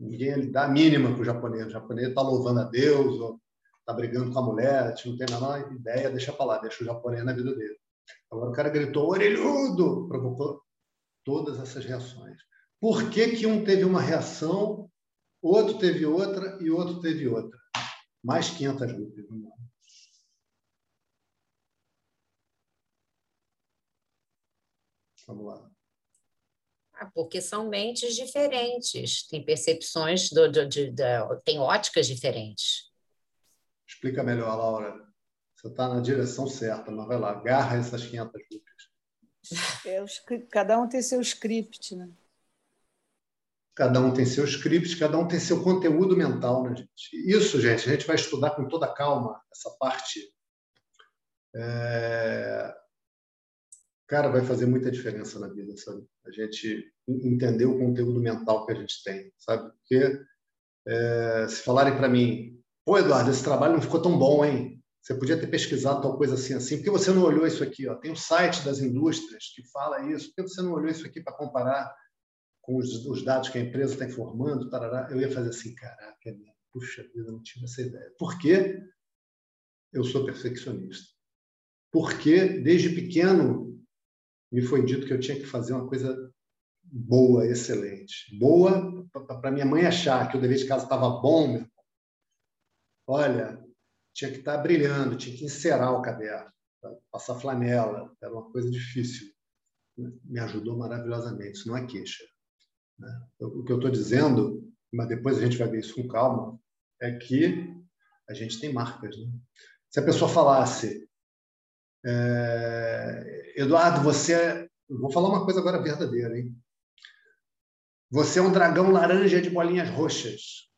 Ninguém ia dar a mínima para o japonês. O japonês está louvando a Deus, ou está brigando com a mulher, não tem a menor ideia, deixa para lá, deixa o japonês na vida dele. Agora o cara gritou orelhudo, provocou todas essas reações. Por que, que um teve uma reação outro teve outra e outro teve outra. Mais 500 rupias no mundo. Vamos lá. Ah, porque são mentes diferentes, tem percepções, do, do, de, de, tem óticas diferentes. Explica melhor, Laura. Você está na direção certa, mas vai lá, agarra essas 500 rupias. É, cada um tem seu script, né? Cada um tem seu script, cada um tem seu conteúdo mental, né, gente? Isso, gente, a gente vai estudar com toda calma essa parte. É... Cara, vai fazer muita diferença na vida, sabe? A gente entender o conteúdo mental que a gente tem, sabe? Porque é... se falarem para mim, pô, Eduardo, esse trabalho não ficou tão bom, hein? Você podia ter pesquisado tal coisa assim, assim. Por que você não olhou isso aqui? Ó? Tem um site das indústrias que fala isso. Por que você não olhou isso aqui para comparar? com os, os, dados que a empresa está informando, tarará, eu ia fazer assim, caraca, é puxa vida, não tive essa ideia. Por quê? Eu sou perfeccionista. Porque, desde pequeno, me foi dito que eu tinha que fazer uma coisa boa, excelente. Boa, para minha mãe achar que o dever de casa estava bom, meu olha, tinha que estar tá brilhando, tinha que encerar o caderno, passar flanela, era uma coisa difícil. Me ajudou maravilhosamente, isso não é queixa. Né? O que eu estou dizendo, mas depois a gente vai ver isso com calma, é que a gente tem marcas. Né? Se a pessoa falasse, é, Eduardo, você é... Vou falar uma coisa agora verdadeira, hein? Você é um dragão laranja de bolinhas roxas.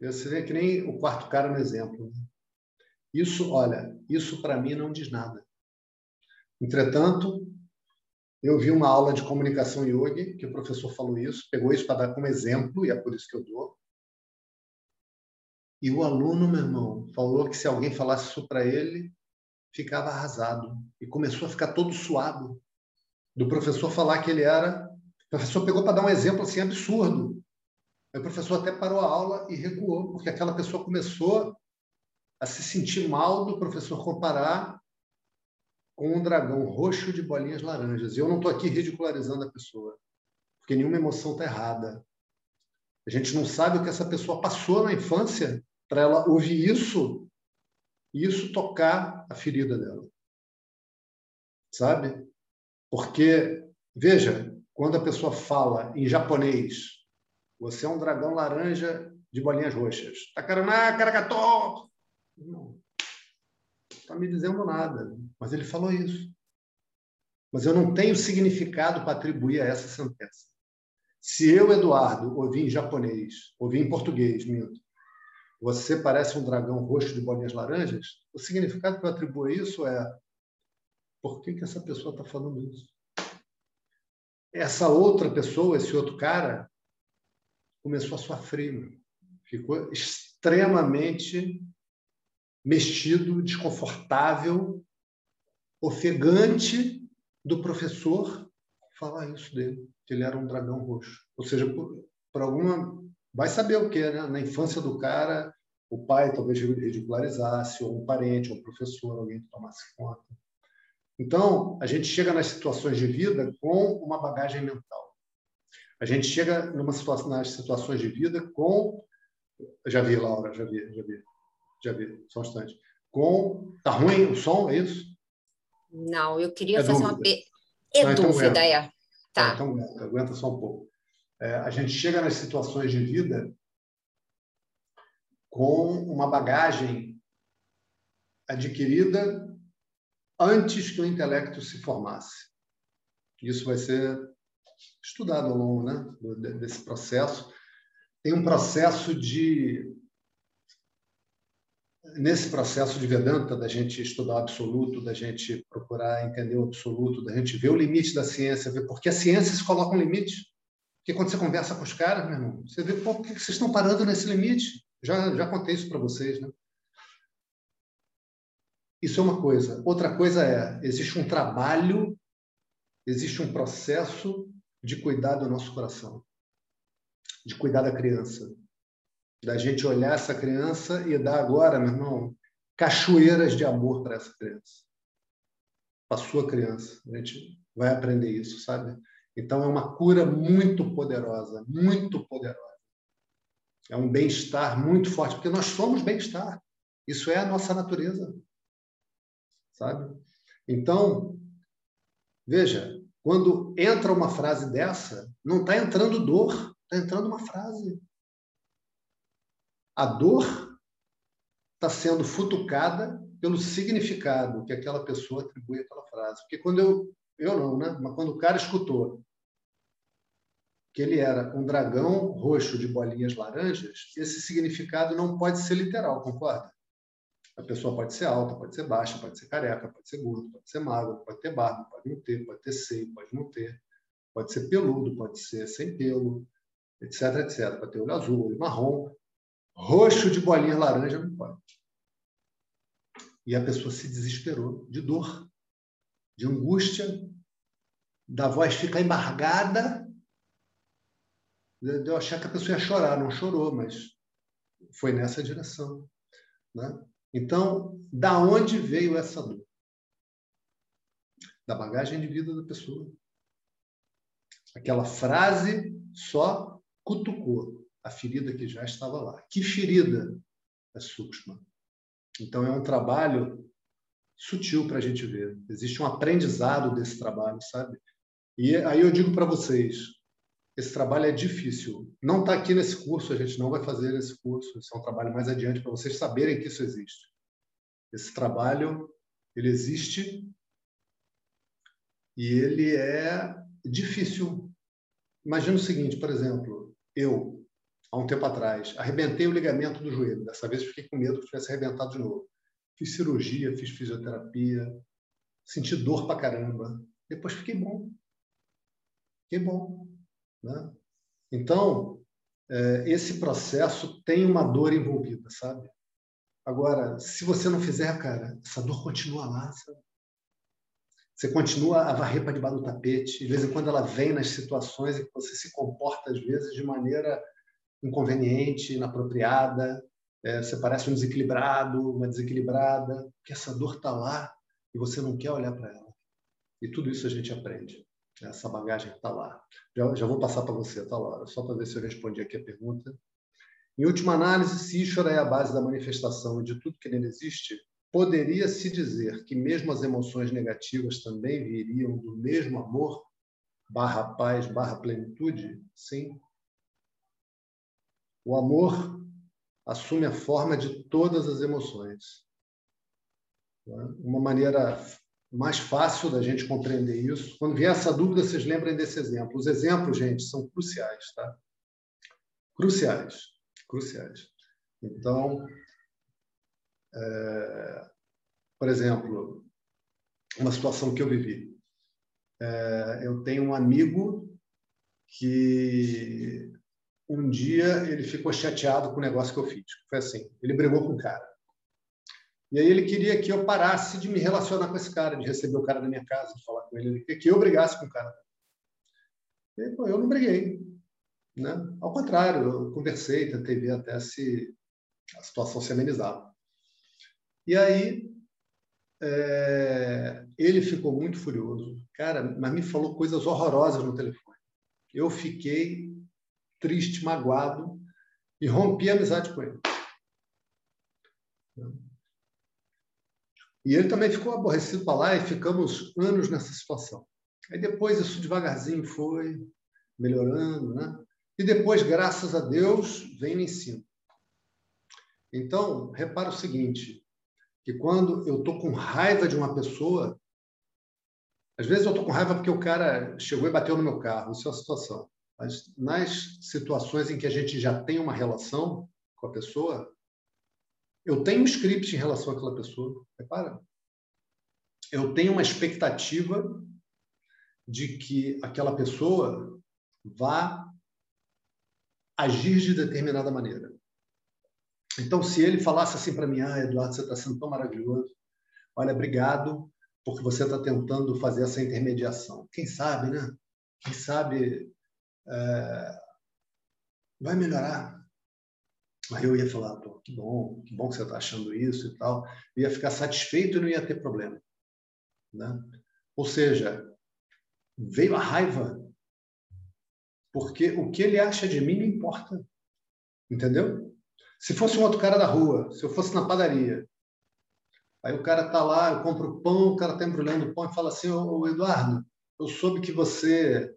Eu seria que nem o quarto cara no exemplo. Né? Isso, olha, isso para mim não diz nada. Entretanto, eu vi uma aula de comunicação yogi, que o professor falou isso, pegou isso para dar como exemplo, e é por isso que eu dou. E o aluno, meu irmão, falou que se alguém falasse isso para ele, ficava arrasado. E começou a ficar todo suado. Do professor falar que ele era. O professor pegou para dar um exemplo assim absurdo. Aí o professor até parou a aula e recuou, porque aquela pessoa começou a se sentir mal do professor comparar com um dragão roxo de bolinhas laranjas. E eu não estou aqui ridicularizando a pessoa, porque nenhuma emoção está errada. A gente não sabe o que essa pessoa passou na infância para ela ouvir isso e isso tocar a ferida dela. Sabe? Porque, veja, quando a pessoa fala em japonês, você é um dragão laranja de bolinhas roxas. Takaraná, karakato! Não está me dizendo nada. Mas ele falou isso. Mas eu não tenho significado para atribuir a essa sentença. Se eu, Eduardo, ouvi em japonês, ouvi em português, minto, você parece um dragão roxo de bolinhas laranjas, o significado que eu atribuo a isso é por que, que essa pessoa está falando isso? Essa outra pessoa, esse outro cara, começou a sofrer, ficou extremamente mexido, desconfortável, ofegante do professor falar isso dele, que ele era um dragão roxo. Ou seja, por, por alguma. Vai saber o que, né? Na infância do cara, o pai talvez ridicularizasse, ou um parente, ou um professor, alguém que tomasse conta. Então, a gente chega nas situações de vida com uma bagagem mental. A gente chega numa situação, nas situações de vida com. Já vi, Laura, já vi, já vi. Já vi, só um instante. Com. Tá ruim o som, é isso? Não, eu queria É fazer dúvida. uma. É Ah, então dúvida, aguenta. é. Tá. Então, aguenta, aguenta só um pouco. É, a gente chega nas situações de vida com uma bagagem adquirida antes que o intelecto se formasse. Isso vai ser estudado ao longo né, desse processo. Tem um processo de. Nesse processo de Vedanta, da gente estudar o absoluto, da gente procurar entender o absoluto, da gente ver o limite da ciência, ver porque a ciência se coloca um limite. Porque quando você conversa com os caras, meu irmão, você vê por que vocês estão parando nesse limite. Já, já contei isso para vocês, né? Isso é uma coisa. Outra coisa é, existe um trabalho, existe um processo de cuidar do nosso coração, de cuidar da criança, da gente olhar essa criança e dar agora, meu irmão, cachoeiras de amor para essa criança, para sua criança. A gente vai aprender isso, sabe? Então é uma cura muito poderosa, muito poderosa. É um bem-estar muito forte, porque nós somos bem-estar. Isso é a nossa natureza sabe? Então, veja, quando entra uma frase dessa, não está entrando dor, está entrando uma frase. A dor está sendo futucada pelo significado que aquela pessoa atribui àquela frase. Porque quando eu, eu não, né? Mas quando o cara escutou que ele era um dragão roxo de bolinhas laranjas, esse significado não pode ser literal, concorda? A pessoa pode ser alta, pode ser baixa, pode ser careca, pode ser gordo, pode ser magro, pode ter barba, pode não ter, pode ter seio, pode não ter, pode ser peludo, pode ser sem pelo, etc, etc. Pode ter olho azul, olho marrom. Roxo de bolinha laranja não pode. E a pessoa se desesperou de dor, de angústia, da voz ficar embargada, de eu achar que a pessoa ia chorar. Não chorou, mas foi nessa direção. Né? Então, da onde veio essa dor? Da bagagem de vida da pessoa. Aquela frase só cutucou a ferida que já estava lá. Que ferida? É Sukshma. Então, é um trabalho sutil para a gente ver. Existe um aprendizado desse trabalho, sabe? E aí eu digo para vocês, esse trabalho é difícil. Não está aqui nesse curso, a gente não vai fazer esse curso. Isso é um trabalho mais adiante para vocês saberem que isso existe. Esse trabalho, ele existe e ele é difícil. Imagina o seguinte, por exemplo, eu, há um tempo atrás, arrebentei o ligamento do joelho. Dessa vez fiquei com medo que tivesse arrebentado de novo. Fiz cirurgia, fiz fisioterapia, senti dor pra caramba. Depois fiquei bom. Fiquei bom. Né? Então, é, esse processo tem uma dor envolvida, sabe? Agora, se você não fizer, cara, essa dor continua lá, sabe? Você continua a varrer para debaixo do tapete. De vez em quando ela vem nas situações em que você se comporta, às vezes, de maneira inconveniente, inapropriada. É, você parece um desequilibrado, uma desequilibrada, porque essa dor está lá e você não quer olhar para ela. E tudo isso a gente aprende. Essa bagagem está lá. Já, já vou passar para você, tá, Laura? Só para ver se eu respondi aqui a pergunta. Em última análise, se Ishvara é a base da manifestação e de tudo que nele existe, poderia-se dizer que mesmo as emoções negativas também viriam do mesmo amor, barra paz, barra plenitude? Sim. O amor assume a forma de todas as emoções. Uma maneira mais fácil da gente compreender isso. Quando vier essa dúvida, vocês lembrem desse exemplo. Os exemplos, gente, são cruciais, tá? Cruciais, cruciais. Então, é, por exemplo, uma situação que eu vivi. É, eu tenho um amigo que um dia ele ficou chateado com o negócio que eu fiz. Foi assim, ele brigou com o cara. E aí ele queria que eu parasse de me relacionar com esse cara, de receber o cara na minha casa, de falar com ele. Ele queria que eu brigasse com o cara. E, pô, eu não briguei. Né? Ao contrário, eu conversei, tentei ver até se a situação se amenizava. E aí, é, ele ficou muito furioso. Cara, mas me falou coisas horrorosas no telefone. Eu fiquei triste, magoado e rompi a amizade com ele. E ele também ficou aborrecido para lá e ficamos anos nessa situação. Aí depois isso devagarzinho foi melhorando, né? E depois, graças a Deus, vem o ensino. Então, repara o seguinte, que quando eu estou com raiva de uma pessoa, às vezes eu estou com raiva porque o cara chegou e bateu no meu carro, isso é uma situação. Mas nas situações em que a gente já tem uma relação com a pessoa, eu tenho um script em relação àquela pessoa, repara. Eu tenho uma expectativa de que aquela pessoa vá agir de determinada maneira. Então, se ele falasse assim para mim, ah, Eduardo, você está sendo tão maravilhoso, olha, obrigado, porque você está tentando fazer essa intermediação. Quem sabe, né? Quem sabe é, vai melhorar. Aí eu ia falar, Pô, que bom, que bom que você está achando isso e tal. Eu ia ficar satisfeito e não ia ter problema. Né? Ou seja, veio a raiva, porque o que ele acha de mim não importa. Entendeu? Se fosse um outro cara da rua, se eu fosse na padaria, aí o cara tá lá, eu compro pão, o cara está embrulhando o pão e fala assim, ô, Eduardo, eu soube que você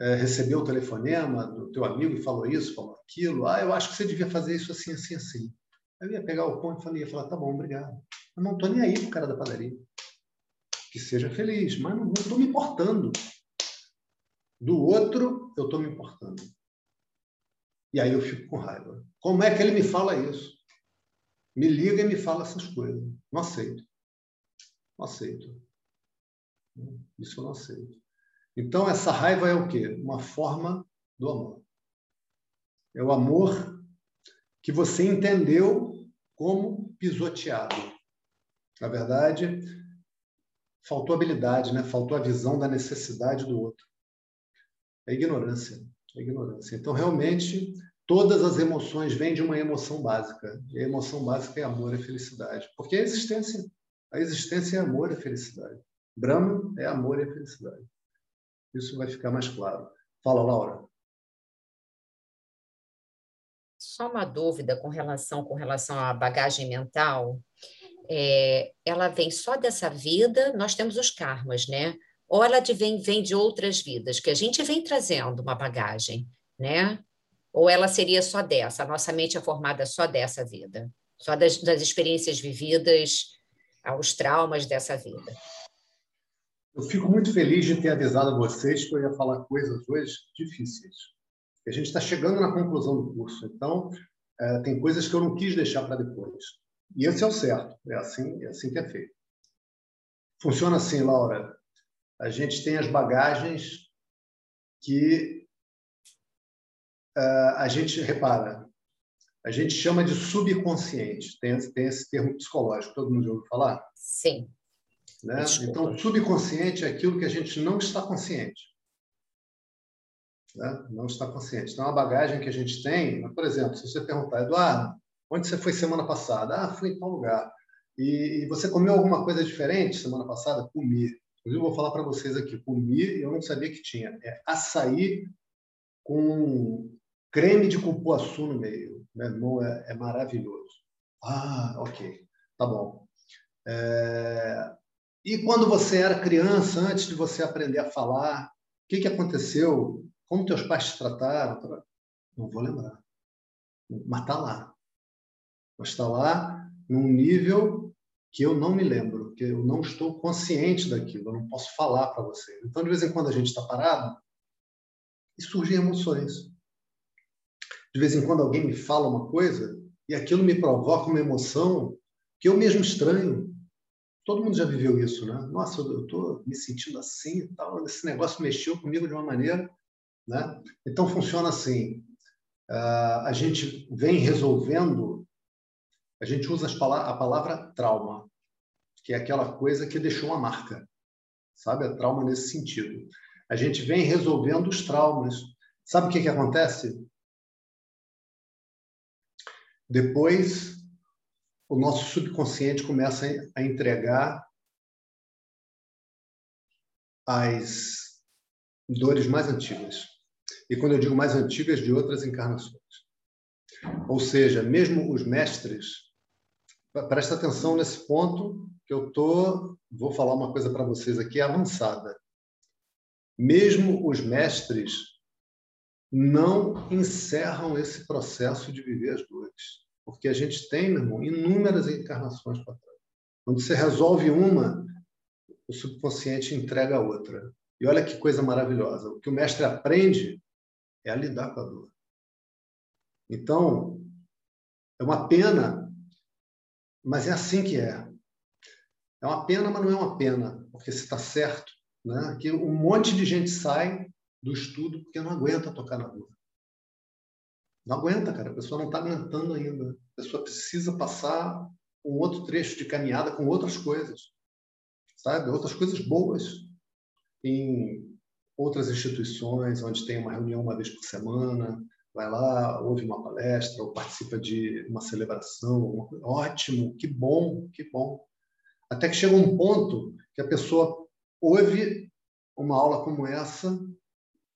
é, recebeu o telefonema do teu amigo e falou isso, falou aquilo, ah, eu acho que você devia fazer isso assim, assim, assim. Eu ia pegar o pão e falei, ia falar, tá bom, obrigado. Eu não estou nem aí pro cara da padaria. Que seja feliz, mas não estou me importando. Do outro, eu estou me importando. E aí eu fico com raiva. Como é que ele me fala isso? Me liga e me fala essas coisas. Não aceito. Não aceito. Isso eu não aceito. Então, essa raiva é o quê? Uma forma do amor. É o amor que você entendeu como pisoteado. Na verdade, faltou habilidade, né? faltou a visão da necessidade do outro. É ignorância. É ignorância. Então, realmente, todas as emoções vêm de uma emoção básica. E a emoção básica é amor e felicidade. Porque a existência, a existência é amor e felicidade. Brahma é amor e felicidade. Isso vai ficar mais claro. Fala, Laura. Só uma dúvida com relação com relação à bagagem mental. É, ela vem só dessa vida, nós temos os karmas, né? ou ela vem, vem de outras vidas, que a gente vem trazendo uma bagagem, né? Ou ela seria só dessa, a nossa mente é formada só dessa vida, só das, das experiências vividas, aos traumas dessa vida. Eu fico muito feliz de ter avisado vocês que eu ia falar coisas hoje difíceis. A gente está chegando na conclusão do curso, então é, tem coisas que eu não quis deixar para depois. E esse é o certo, é assim, é assim que é feito. Funciona assim, Laura a gente tem as bagagens que uh, a gente repara. A gente chama de subconsciente. Tem, tem esse termo psicológico. Todo mundo já ouviu falar? Sim. Né? Então, subconsciente é aquilo que a gente não está consciente. Né? Não está consciente. Então, a bagagem que a gente tem, por exemplo, se você perguntar, Eduardo, onde você foi semana passada? Ah, fui em tal lugar. E, e você comeu alguma coisa diferente semana passada? Comi. Inclusive, eu vou falar para vocês aqui, comi eu não sabia que tinha. É açaí com creme de cupuaçu no meio. Meu irmão, é, é maravilhoso. Ah, ok. Tá bom. É... E quando você era criança, antes de você aprender a falar, o que, que aconteceu? Como teus pais te trataram? Não vou lembrar. Mas está lá. Mas está lá num nível que eu não me lembro, que eu não estou consciente daquilo, eu não posso falar para você. Então, de vez em quando a gente está parado e surgem emoções. De vez em quando alguém me fala uma coisa e aquilo me provoca uma emoção que eu mesmo estranho. Todo mundo já viveu isso, né? Nossa, eu estou me sentindo assim e tal. Esse negócio mexeu comigo de uma maneira, né? Então funciona assim: uh, a gente vem resolvendo a gente usa a palavra trauma, que é aquela coisa que deixou uma marca, sabe? É trauma nesse sentido. a gente vem resolvendo os traumas. Sabe o que, que acontece? Depois, o nosso subconsciente começa a entregar as dores mais antigas. E quando eu digo mais antigas, de outras encarnações. Ou seja, mesmo os mestres, presta atenção nesse ponto que eu tô, vou falar uma coisa para vocês aqui avançada. Mesmo os mestres não encerram esse processo de viver as dores, porque a gente tem, meu irmão, inúmeras encarnações para trás. Quando você resolve uma, o subconsciente entrega a outra. E olha que coisa maravilhosa. O que o mestre aprende é a lidar com a dor. Então, é uma pena, mas é assim que é. É uma pena, mas não é uma pena, porque se está certo. Né? Que um monte de gente sai do estudo porque não aguenta tocar na dor. Não aguenta, cara. A pessoa não está aguentando ainda. A pessoa precisa passar um outro trecho de caminhada com outras coisas, sabe? Outras coisas boas. Em outras instituições, onde tem uma reunião uma vez por semana, vai lá, ouve uma palestra ou participa de uma celebração. Ótimo, que bom, que bom. Até que chega um ponto que a pessoa ouve uma aula como essa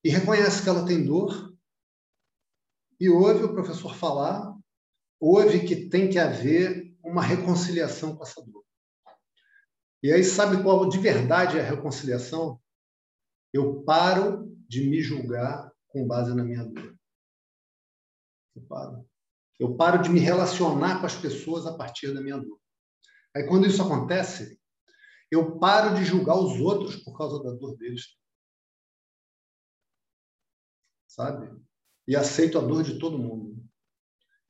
e reconhece que ela tem dor e ouve o professor falar, ouve que tem que haver uma reconciliação com essa dor. E aí sabe qual de verdade é a reconciliação? Eu paro de me julgar com base na minha dor. Eu paro. Eu paro de me relacionar com as pessoas a partir da minha dor. Aí quando isso acontece, eu paro de julgar os outros por causa da dor deles sabe? E aceito a dor de todo mundo.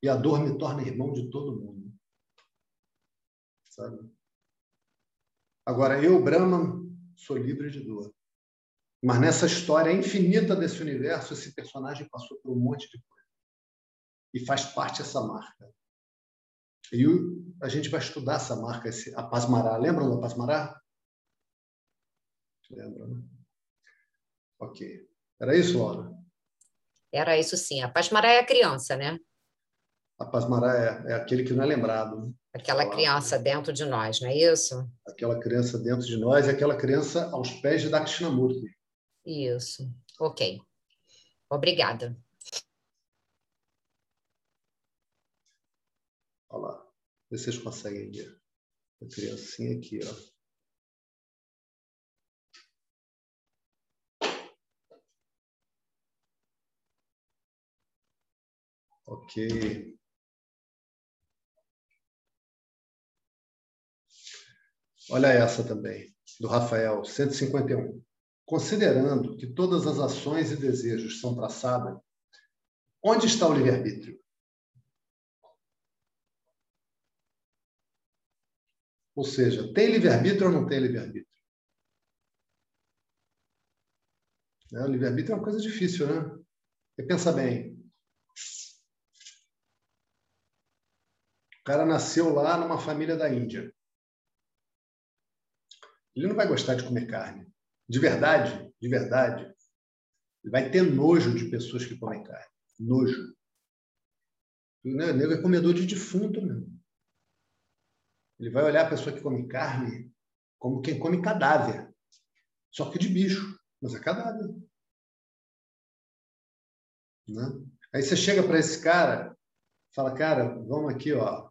E a dor me torna irmão de todo mundo. Sabe? Agora, eu, Brahma, sou livre de dor. Mas nessa história infinita desse universo, esse personagem passou por um monte de coisa. E faz parte dessa marca. E a gente vai estudar essa marca, esse, a Pasmará. Lembram da Pasmará? Lembram, né? Ok. Era isso, Laura? Era isso sim. A Pasmará é a criança, né? A Pasmará é, é aquele que não é lembrado. Né? Aquela criança dentro de nós, não é isso? Aquela criança dentro de nós e aquela criança aos pés de Dakshinamurti. Isso. Ok. Obrigada. Olha lá. Vocês conseguem ver. A criancinha aqui, ó. Ok. Olha essa também, do Rafael, 151. Considerando que todas as ações e desejos são traçadas, onde está o livre-arbítrio? Ou seja, tem livre-arbítrio ou não tem livre-arbítrio? O livre-arbítrio é uma coisa difícil, né? Porque pensa bem, cara nasceu lá numa família da Índia. Ele não vai gostar de comer carne. De verdade, de verdade. Ele vai ter nojo de pessoas que comem carne. Nojo. O nego é comedor de defunto mesmo. Ele vai olhar a pessoa que come carne como quem come cadáver. Só que de bicho, mas é cadáver. Né? Aí você chega para esse cara, fala, cara, vamos aqui, ó,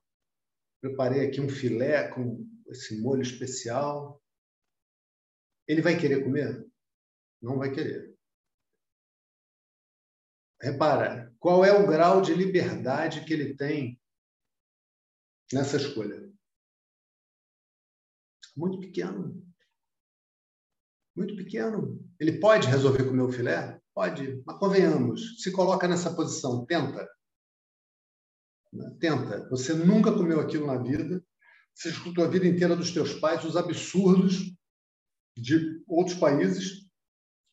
Preparei aqui um filé com esse molho especial. Ele vai querer comer? Não vai querer. Repara, qual é o grau de liberdade que ele tem nessa escolha? Muito pequeno. Muito pequeno. Ele pode resolver comer o filé? Pode, mas convenhamos, se coloca nessa posição, tenta. Tenta. Você nunca comeu aquilo na vida. Você escutou a vida inteira dos teus pais os absurdos de outros países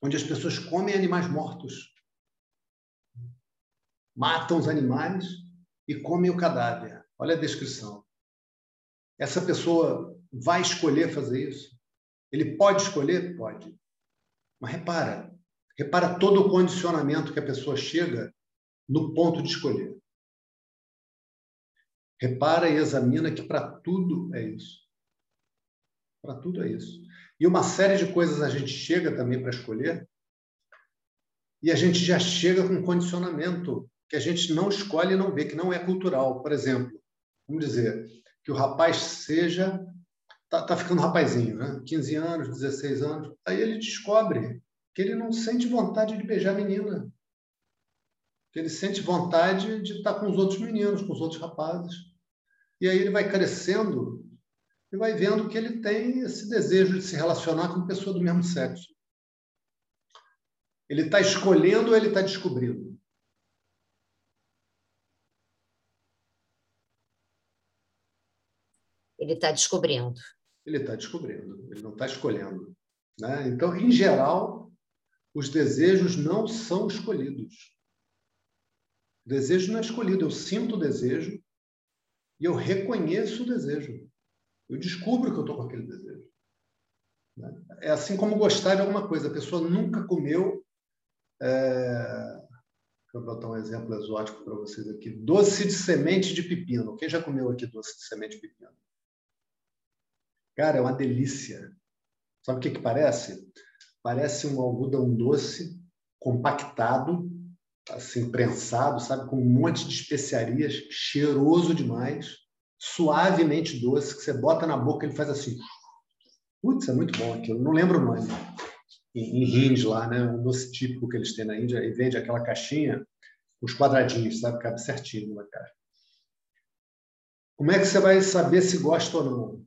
onde as pessoas comem animais mortos. Matam os animais e comem o cadáver. Olha a descrição. Essa pessoa vai escolher fazer isso? Ele pode escolher? Pode. Mas repara, repara todo o condicionamento que a pessoa chega no ponto de escolher. Repara e examina que para tudo é isso. Para tudo é isso. E uma série de coisas a gente chega também para escolher e a gente já chega com condicionamento que a gente não escolhe e não vê, que não é cultural. Por exemplo, vamos dizer que o rapaz seja. Está tá ficando rapazinho, né? 15 anos, 16 anos. Aí ele descobre que ele não sente vontade de beijar a menina. Que ele sente vontade de estar com os outros meninos, com os outros rapazes. E aí ele vai crescendo e vai vendo que ele tem esse desejo de se relacionar com pessoa do mesmo sexo. Ele está escolhendo ou ele está descobrindo? Ele está descobrindo. Ele está descobrindo, ele não está escolhendo. Né? Então, em geral, os desejos não são escolhidos. O desejo não é escolhido. Eu sinto o desejo e eu reconheço o desejo. Eu descubro que eu estou com aquele desejo. Né? É assim como gostar de alguma coisa. A pessoa nunca comeu. É... Eu botar um exemplo exótico para vocês aqui. Doce de semente de pepino. Quem já comeu aqui doce de semente de pepino? Cara, é uma delícia. Sabe o que, que parece? Parece um algodão doce compactado, assim, prensado, sabe? Com um monte de especiarias, cheiroso demais suavemente doce, que você bota na boca, ele faz assim. Putz, é muito bom aquilo. Não lembro o nome. Em, em Hind lá, né? Um doce típico que eles têm na Índia, e vende aquela caixinha, os quadradinhos, sabe? Cabe certinho na caixa. Como é que você vai saber se gosta ou não?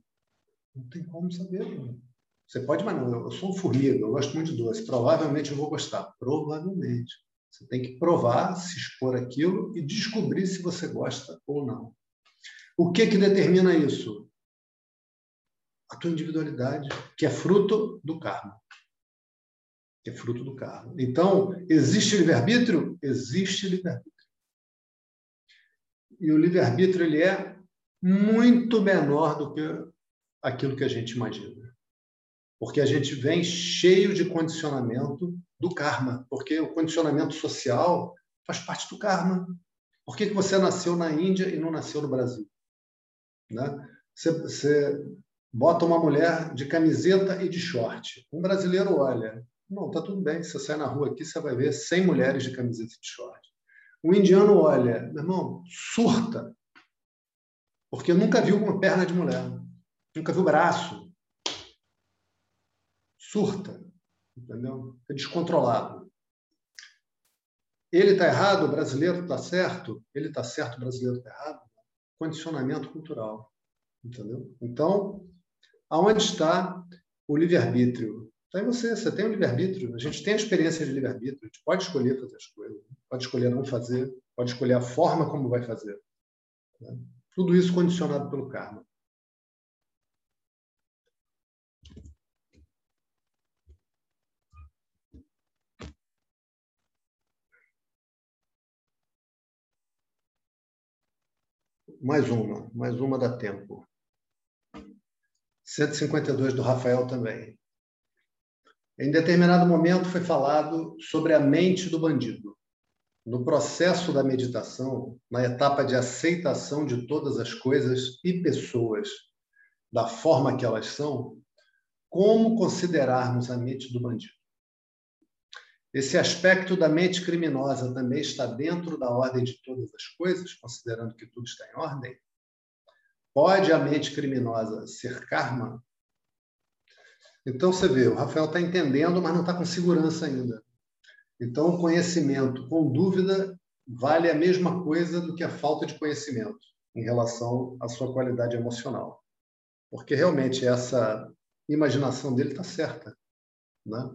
Não tem como saber. Não. Você pode, mas não. Eu sou um formiga, eu gosto muito de doce. Provavelmente eu vou gostar. Provavelmente. Você tem que provar, se expor aquilo e descobrir se você gosta ou não. O que que determina isso? A tua individualidade, que é fruto do karma. Que é fruto do karma. Então, existe livre-arbítrio? Existe livre-arbítrio. E o livre-arbítrio ele é muito menor do que aquilo que a gente imagina. Porque a gente vem cheio de condicionamento do karma, porque o condicionamento social faz parte do karma. Por que, que você nasceu na Índia e não nasceu no Brasil? Né? Você, bota uma mulher de camiseta e de short. Um brasileiro olha, não, tá tudo bem, você sai na rua aqui, você vai ver 100 mulheres de camiseta e de short. O indiano olha, meu irmão, surta, porque nunca viu uma perna de mulher, nunca viu braço. Surta, entendeu? É descontrolado. Ele está errado, o brasileiro está certo, ele está certo, o brasileiro está errado condicionamento cultural. Entendeu? Então, aonde está o livre-arbítrio? Está em você, você tem o livre-arbítrio. A gente tem a experiência de livre-arbítrio, a gente pode escolher fazer as coisas, pode escolher não fazer, pode escolher a forma como vai fazer. Né? Tudo isso condicionado pelo karma. Mais uma, mais uma dá tempo. 152 do Rafael também. Em determinado momento foi falado sobre a mente do bandido. No processo da meditação, na etapa de aceitação de todas as coisas e pessoas da forma que elas são, como considerarmos a mente do bandido? Esse aspecto da mente criminosa também está dentro da ordem de todas as coisas, considerando que tudo está em ordem? Pode a mente criminosa ser karma? Então você vê, o Rafael está entendendo, mas não está com segurança ainda. Então, o conhecimento com dúvida vale a mesma coisa do que a falta de conhecimento em relação à sua qualidade emocional. Porque realmente essa imaginação dele está certa. Né?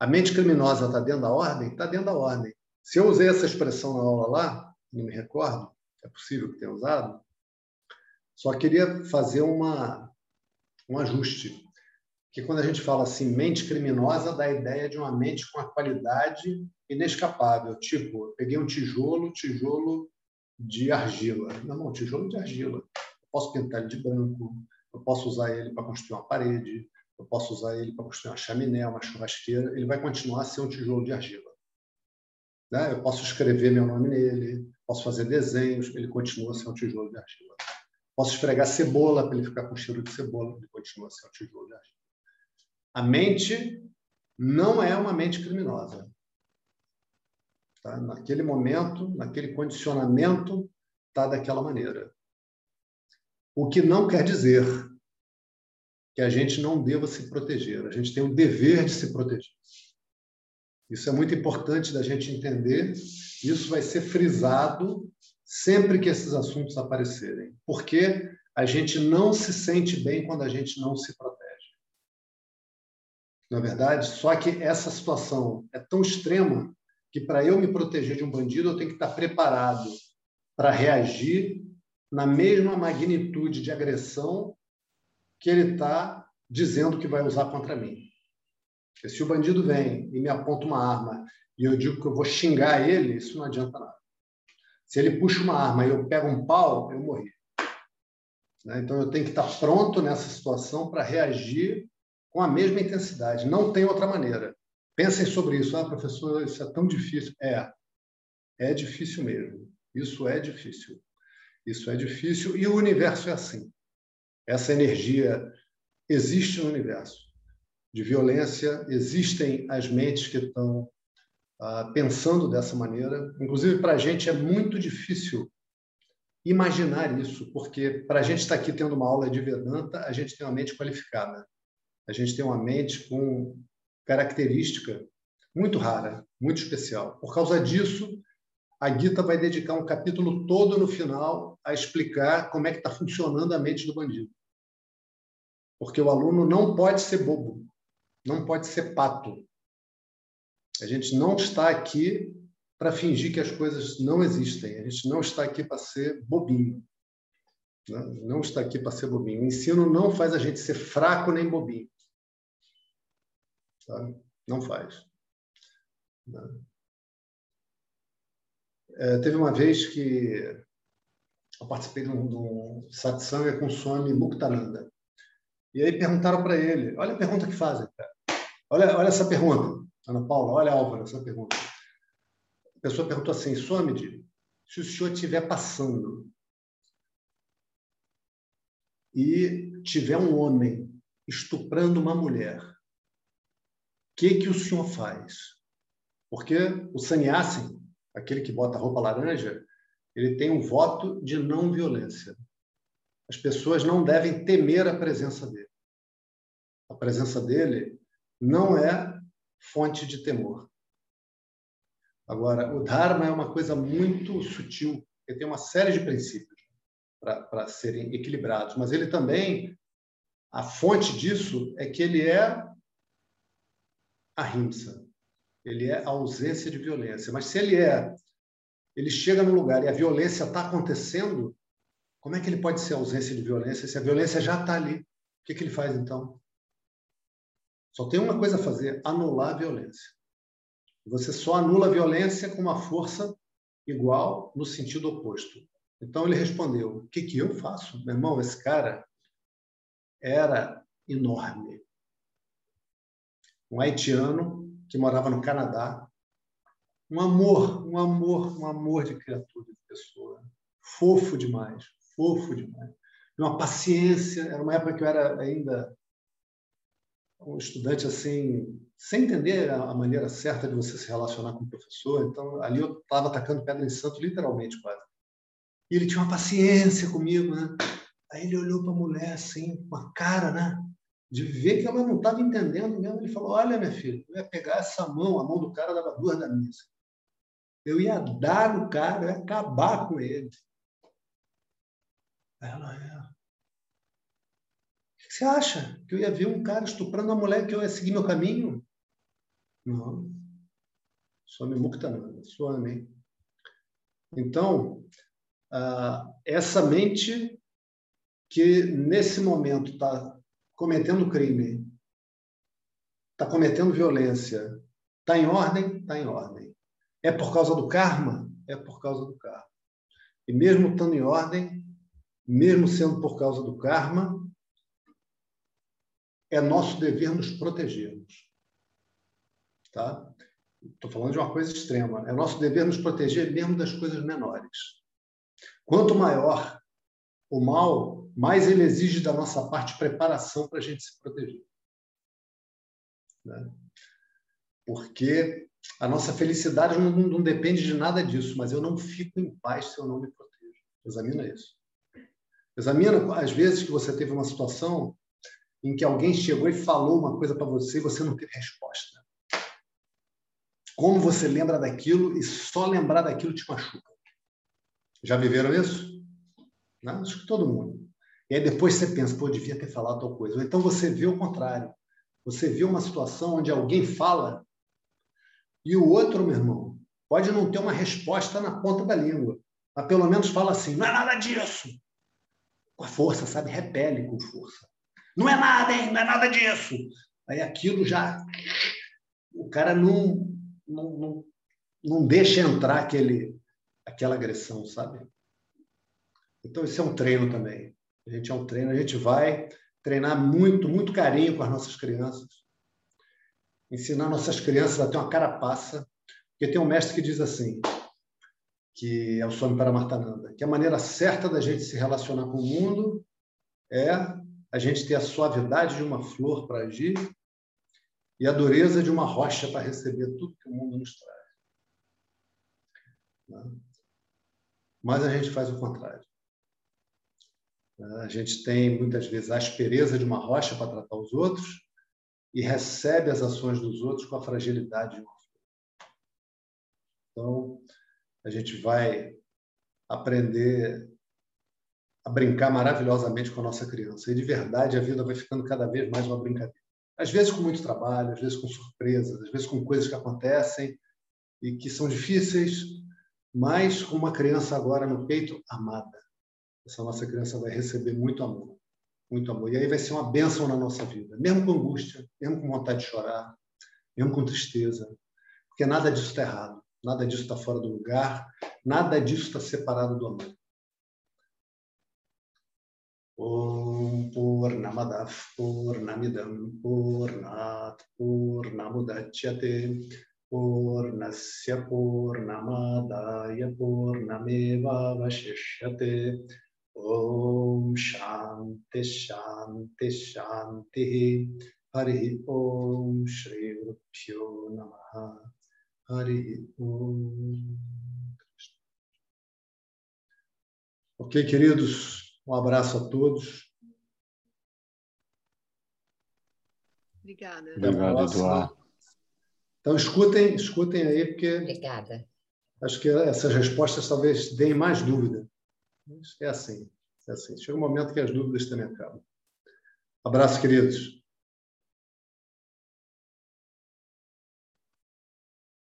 A mente criminosa está dentro da ordem? Está dentro da ordem. Se eu usei essa expressão na aula lá, não me recordo, é possível que tenha usado, só queria fazer uma, um ajuste. Que quando a gente fala assim, mente criminosa, dá a ideia de uma mente com a qualidade inescapável. Tipo, eu peguei um tijolo, tijolo de argila. Não, não, tijolo de argila. Eu posso pintar ele de branco, eu posso usar ele para construir uma parede, eu posso usar ele para construir uma chaminé, uma churrasqueira, ele vai continuar a ser um tijolo de argila. Né? Eu posso escrever meu nome nele, posso fazer desenhos, ele continua a ser um tijolo de argila. Posso esfregar cebola para ele ficar com cheiro de cebola, ele continua a ser um tijolo de argila. A mente não é uma mente criminosa. Tá? Naquele momento, naquele condicionamento, está daquela maneira. O que não quer dizer que a gente não deva se proteger. A gente tem o dever de se proteger. Isso é muito importante da gente entender. Isso vai ser frisado sempre que esses assuntos aparecerem, porque a gente não se sente bem quando a gente não se protege. Na verdade, só que essa situação é tão extrema que para eu me proteger de um bandido eu tenho que estar preparado para reagir na mesma magnitude de agressão que ele está dizendo que vai usar contra mim. Porque se o bandido vem e me aponta uma arma e eu digo que eu vou xingar ele, isso não adianta nada. Se ele puxa uma arma e eu pego um pau, eu morri. Né? Então eu tenho que estar pronto nessa situação para reagir com a mesma intensidade. Não tem outra maneira. Pensem sobre isso. Ah, professor, isso é tão difícil. É, é difícil mesmo. Isso é difícil. Isso é difícil e o universo é assim. Essa energia existe no universo de violência, existem as mentes que estão ah, pensando dessa maneira. Inclusive, para a gente é muito difícil imaginar isso, porque para a gente estar aqui tendo uma aula de Vedanta, a gente tem uma mente qualificada. A gente tem uma mente com característica muito rara, muito especial. Por causa disso, a Gita vai dedicar um capítulo todo no final a explicar como é que está funcionando a mente do bandido. Porque o aluno não pode ser bobo, não pode ser pato. A gente não está aqui para fingir que as coisas não existem. A gente não está aqui para ser bobinho. Né? Não está aqui para ser bobinho. O ensino não faz a gente ser fraco nem bobinho. Sabe? Não faz. Né? É, teve uma vez que eu participei de um, de um satsanga com o Swami Muktananda. E aí perguntaram para ele, olha a pergunta que fazem. Olha, olha essa pergunta, Ana Paula, olha Álvaro, essa pergunta. A pessoa perguntou assim, Swamiji, se o senhor estiver passando e tiver um homem estuprando uma mulher, o que, que o senhor faz? Porque o sannyasi, aquele que bota roupa laranja, ele tem um voto de não violência. As pessoas não devem temer a presença dele. A presença dele não é fonte de temor. Agora, o Dharma é uma coisa muito sutil, ele tem uma série de princípios para serem equilibrados, mas ele também, a fonte disso é que ele é a rimsa, ele é a ausência de violência. Mas se ele é, ele chega no lugar e a violência está acontecendo, como é que ele pode ser ausência de violência se a violência já está ali? O que, que ele faz então? Só tem uma coisa a fazer: anular a violência. Você só anula a violência com uma força igual no sentido oposto. Então ele respondeu: O que, que eu faço? Meu irmão, esse cara era enorme. Um haitiano que morava no Canadá. Um amor, um amor, um amor de criatura, de pessoa. Fofo demais fofo demais. Uma paciência, era uma época que eu era ainda um estudante assim, sem entender a maneira certa de você se relacionar com o professor. Então, ali eu estava atacando pedra em santo, literalmente, quase. E ele tinha uma paciência comigo, né? Aí ele olhou para a mulher assim, com a cara, né? De ver que ela não estava entendendo mesmo. Ele falou: Olha, minha filha, eu ia pegar essa mão, a mão do cara dava duas da missa. Eu ia dar no cara, eu ia acabar com ele. Ela é. O que você acha? Que eu ia ver um cara estuprando uma mulher que eu ia seguir meu caminho? Não. Swami Muktananda, Swami. Então, uh, essa mente que nesse momento está cometendo crime, está cometendo violência, está em ordem? Está em ordem. É por causa do karma? É por causa do karma. E mesmo estando em ordem, mesmo sendo por causa do karma, é nosso dever nos protegermos. Tá? Estou falando de uma coisa extrema. É nosso dever nos proteger mesmo das coisas menores. Quanto maior o mal, mais ele exige da nossa parte preparação para a gente se proteger. Né? Porque a nossa felicidade não, não, depende de nada disso, mas eu não fico em paz se eu não me protejo. Examina isso. Examina às vezes que você teve uma situação em que alguém chegou e falou uma coisa para você e você não teve resposta. Como você lembra daquilo e só lembrar daquilo te machuca. Já viveram isso? Não, acho que todo mundo. E aí depois você pensa, pô, devia ter falado tal coisa. Ou então você vê o contrário. Você vê uma situação onde alguém fala e o outro, meu irmão, pode não ter uma resposta na ponta da língua, mas pelo menos fala assim: não é nada disso. Com a força, sabe? Repele com força. Não é nada, hein? Não é nada disso. Aí aquilo já. O cara não, não, não, não deixa entrar aquele, aquela agressão, sabe? Então, isso é um treino também. A gente é um treino, a gente vai treinar muito, muito carinho com as nossas crianças, ensinar nossas crianças a ter uma carapaça, porque tem um mestre que diz assim, que é o Swami Paramartananda, que a maneira certa da gente se relacionar com o mundo é a gente ter a suavidade de uma flor para agir e a dureza de uma rocha para receber tudo que o mundo nos traz. Né? Mas a gente faz o contrário. A gente tem, muitas vezes, a aspereza de uma rocha para tratar os outros e recebe as ações dos outros com a fragilidade de uma flor. Então, a gente vai aprender a brincar maravilhosamente com a nossa criança. E, de verdade, a vida vai ficando cada vez mais uma brincadeira. Às vezes com muito trabalho, às vezes com surpresas, às vezes com coisas que acontecem e que são difíceis, mas com uma criança agora no peito amada essa nossa criança vai receber muito amor, muito amor. E aí vai ser uma bênção na nossa vida, mesmo com angústia, mesmo com vontade de chorar, mesmo com tristeza, porque nada disso está errado, Nada disso está fora do lugar, nada disso está separado do amor. Om Purnamadav Purnamidam Purnat Purnamudachyate Purnasya Purnamadaya Purnameva Vashishyate Om Shanti Shanti Shanti Hari Om Shri Rupyo Namaha Hari Ok, queridos, um abraço a todos. Obrigada. Obrigado, Eduardo. Então escutem, escutem aí, porque. Obrigada. Acho que essas respostas talvez deem mais dúvida. É assim, é assim. Chega um momento que as dúvidas também acabam. Abraço, queridos.